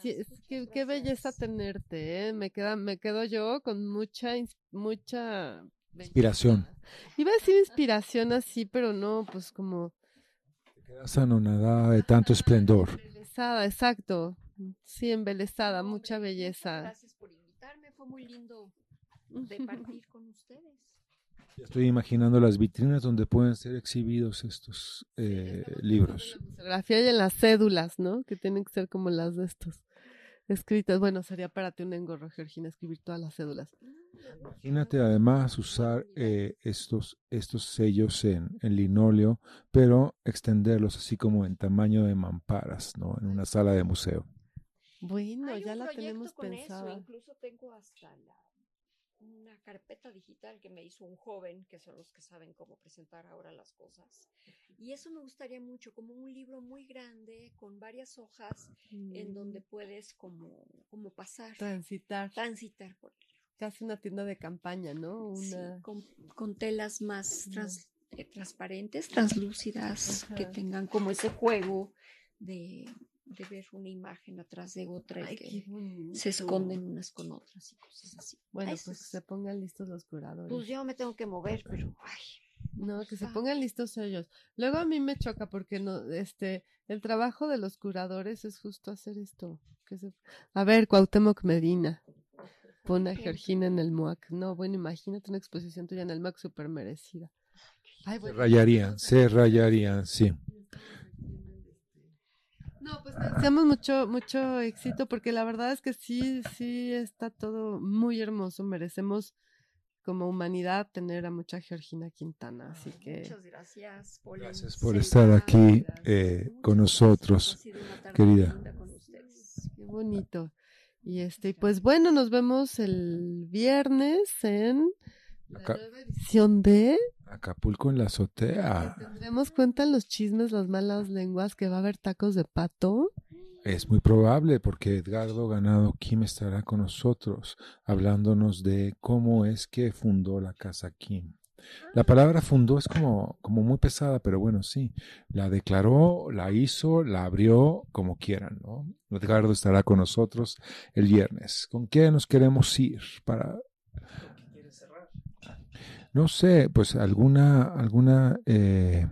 Sí, es que, qué belleza tenerte, ¿eh? Me queda, me quedo yo con mucha, mucha belleza. Inspiración. Iba a decir inspiración así, pero no, pues como Te quedas anonadada de tanto esplendor. embelesada, exacto. Sí, embelesada, mucha belleza. Gracias por invitarme, fue muy lindo de partir con ustedes. Ya Estoy imaginando las vitrinas donde pueden ser exhibidos estos eh, libros. En la museografía y en las cédulas, ¿no? Que tienen que ser como las de estos escritas. Bueno, sería para ti un engorro, Georgina, escribir todas las cédulas. Imagínate además usar eh, estos, estos sellos en, en linóleo, pero extenderlos así como en tamaño de mamparas, ¿no? En una sala de museo. Bueno, Hay ya un la tenemos con pensada. Eso. Incluso tengo hasta la, una carpeta digital que me hizo un joven, que son los que saben cómo presentar ahora las cosas. Y eso me gustaría mucho, como un libro muy grande con varias hojas en donde puedes como, como pasar, Mm, transitar. transitar por él. Casi una tienda de campaña, ¿no? Sí, con, con telas más trans- eh, transparentes, translúcidas, que tengan como ese juego de, de ver una imagen atrás de otra y Ay, que se esconden unas con otras y cosas así. Bueno, Eso pues que es- se pongan listos los curadores. pues yo me tengo que mover, pero ay, No, que se Ah. pongan listos ellos. Luego a mí me choca porque no, este, el trabajo de los curadores es justo hacer esto. Que se... A ver, Cuauhtémoc Medina. Pone a. Georgina en el MUAC. No, bueno, imagínate una exposición tuya en el MUAC súper merecida. Ay, Se rayarían, se rayarían, sí. No, pues te deseamos mucho, mucho éxito porque la verdad es que sí, sí está todo muy hermoso. Merecemos como humanidad tener a mucha Georgina Quintana. Así que muchas gracias, Poli, Gracias por estar aquí eh, con nosotros, querida. Qué bonito. Y este, y pues bueno, nos vemos el viernes en la nueva edición de Acapulco en la azotea. tendremos cuenta en los chismes, las malas lenguas, que va a haber tacos de pato. Es muy probable porque Edgardo Ganado Kim estará con nosotros hablándonos de cómo es que fundó la casa Kim. La palabra fundó es como, como muy pesada, pero bueno, sí. La declaró, la hizo, la abrió, como quieran, ¿no? Edgardo estará con nosotros el viernes. ¿Con qué nos queremos ir para. No sé, pues alguna, alguna eh,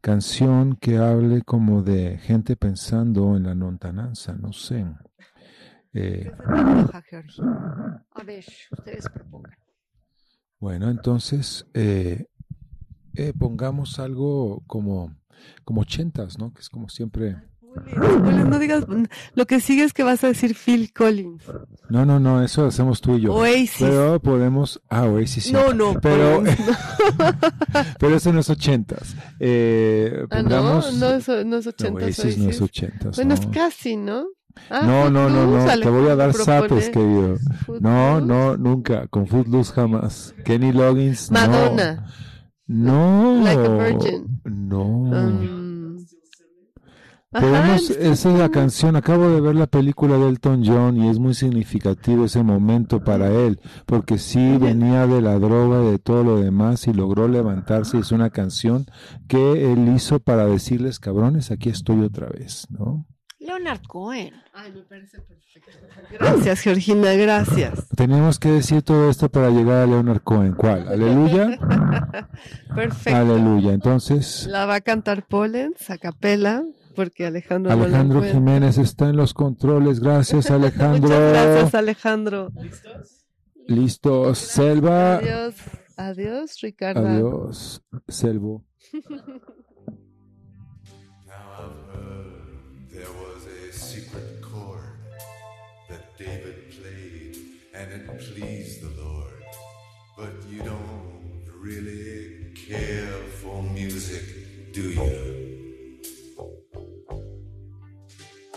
canción que hable como de gente pensando en la lontananza, no sé. Eh. A ver, ustedes propongan. bueno, entonces eh, eh, pongamos algo como, como ochentas, ¿no? Que es como siempre. Collins, no digas, lo que sigue es que vas a decir Phil Collins. No, no, no, eso hacemos tú y yo. Oasis. Pero podemos. Ah, Oasis sí. No, no, Pero, no. pero eso no es ochentas. Eh, Ah, no, pongamos. no es, no es 80 Oasis no es ochentas. Bueno, es no. casi, ¿no? Ah, No, no, no, Footloose, no, te voy a dar propone querido. No, no, nunca. Con Footloose jamás. Kenny Loggins, no. Madonna. No. Like a Virgin. No. Um, Podemos, es- esa es la canción. Acabo de ver la película de Elton John y es muy significativo ese momento para él, porque sí venía de la droga y de todo lo demás y logró levantarse. Es una canción que él hizo para decirles, cabrones, aquí estoy otra vez, ¿no? Leonard Cohen. Ay, me parece perfecto. Gracias, Georgina, gracias. Teníamos que decir todo esto para llegar a Leonard Cohen. ¿Cuál? Aleluya. Perfecto. Aleluya. Entonces, La va a cantar Pollens a capela, porque Alejandro, no lo Alejandro encuentra. Jiménez está en los controles. Gracias, Alejandro. Muchas gracias, Alejandro. ¿Listos? Listos. Selva. Adiós, adiós, Ricardo. Adiós, Selvo. Now I've heard there was a secret chord that David played and it pleased the Lord. But you don't really care for music, do you?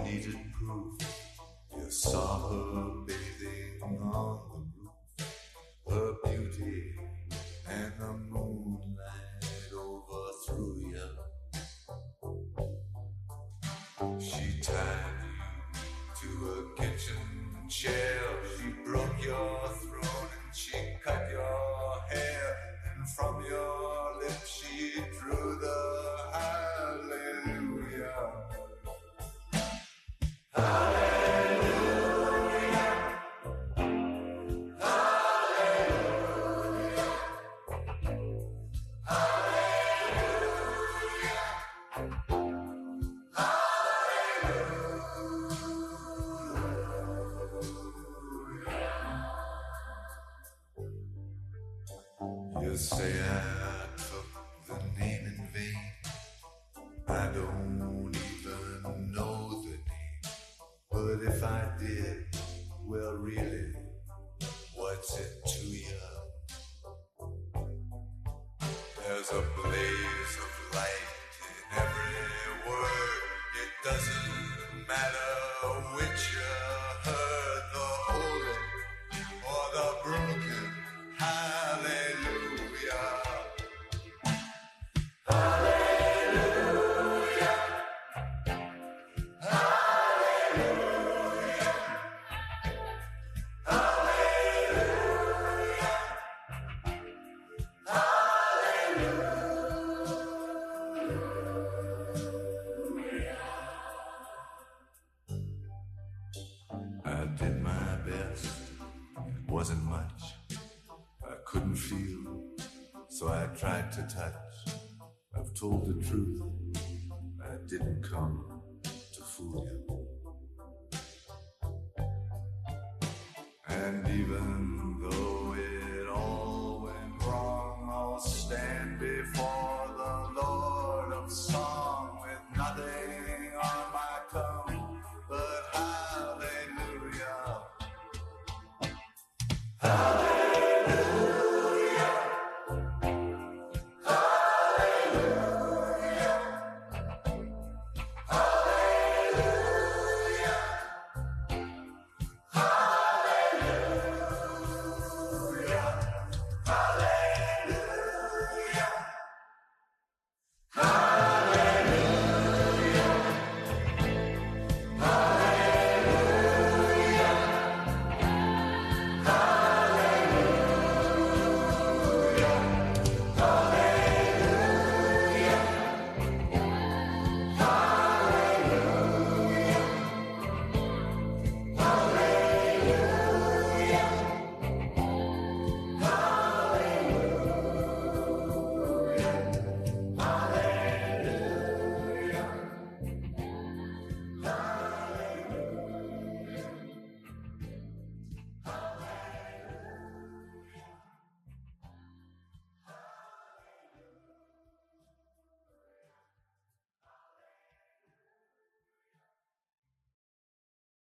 Needed proof. You saw her bathing on told the truth. I didn't come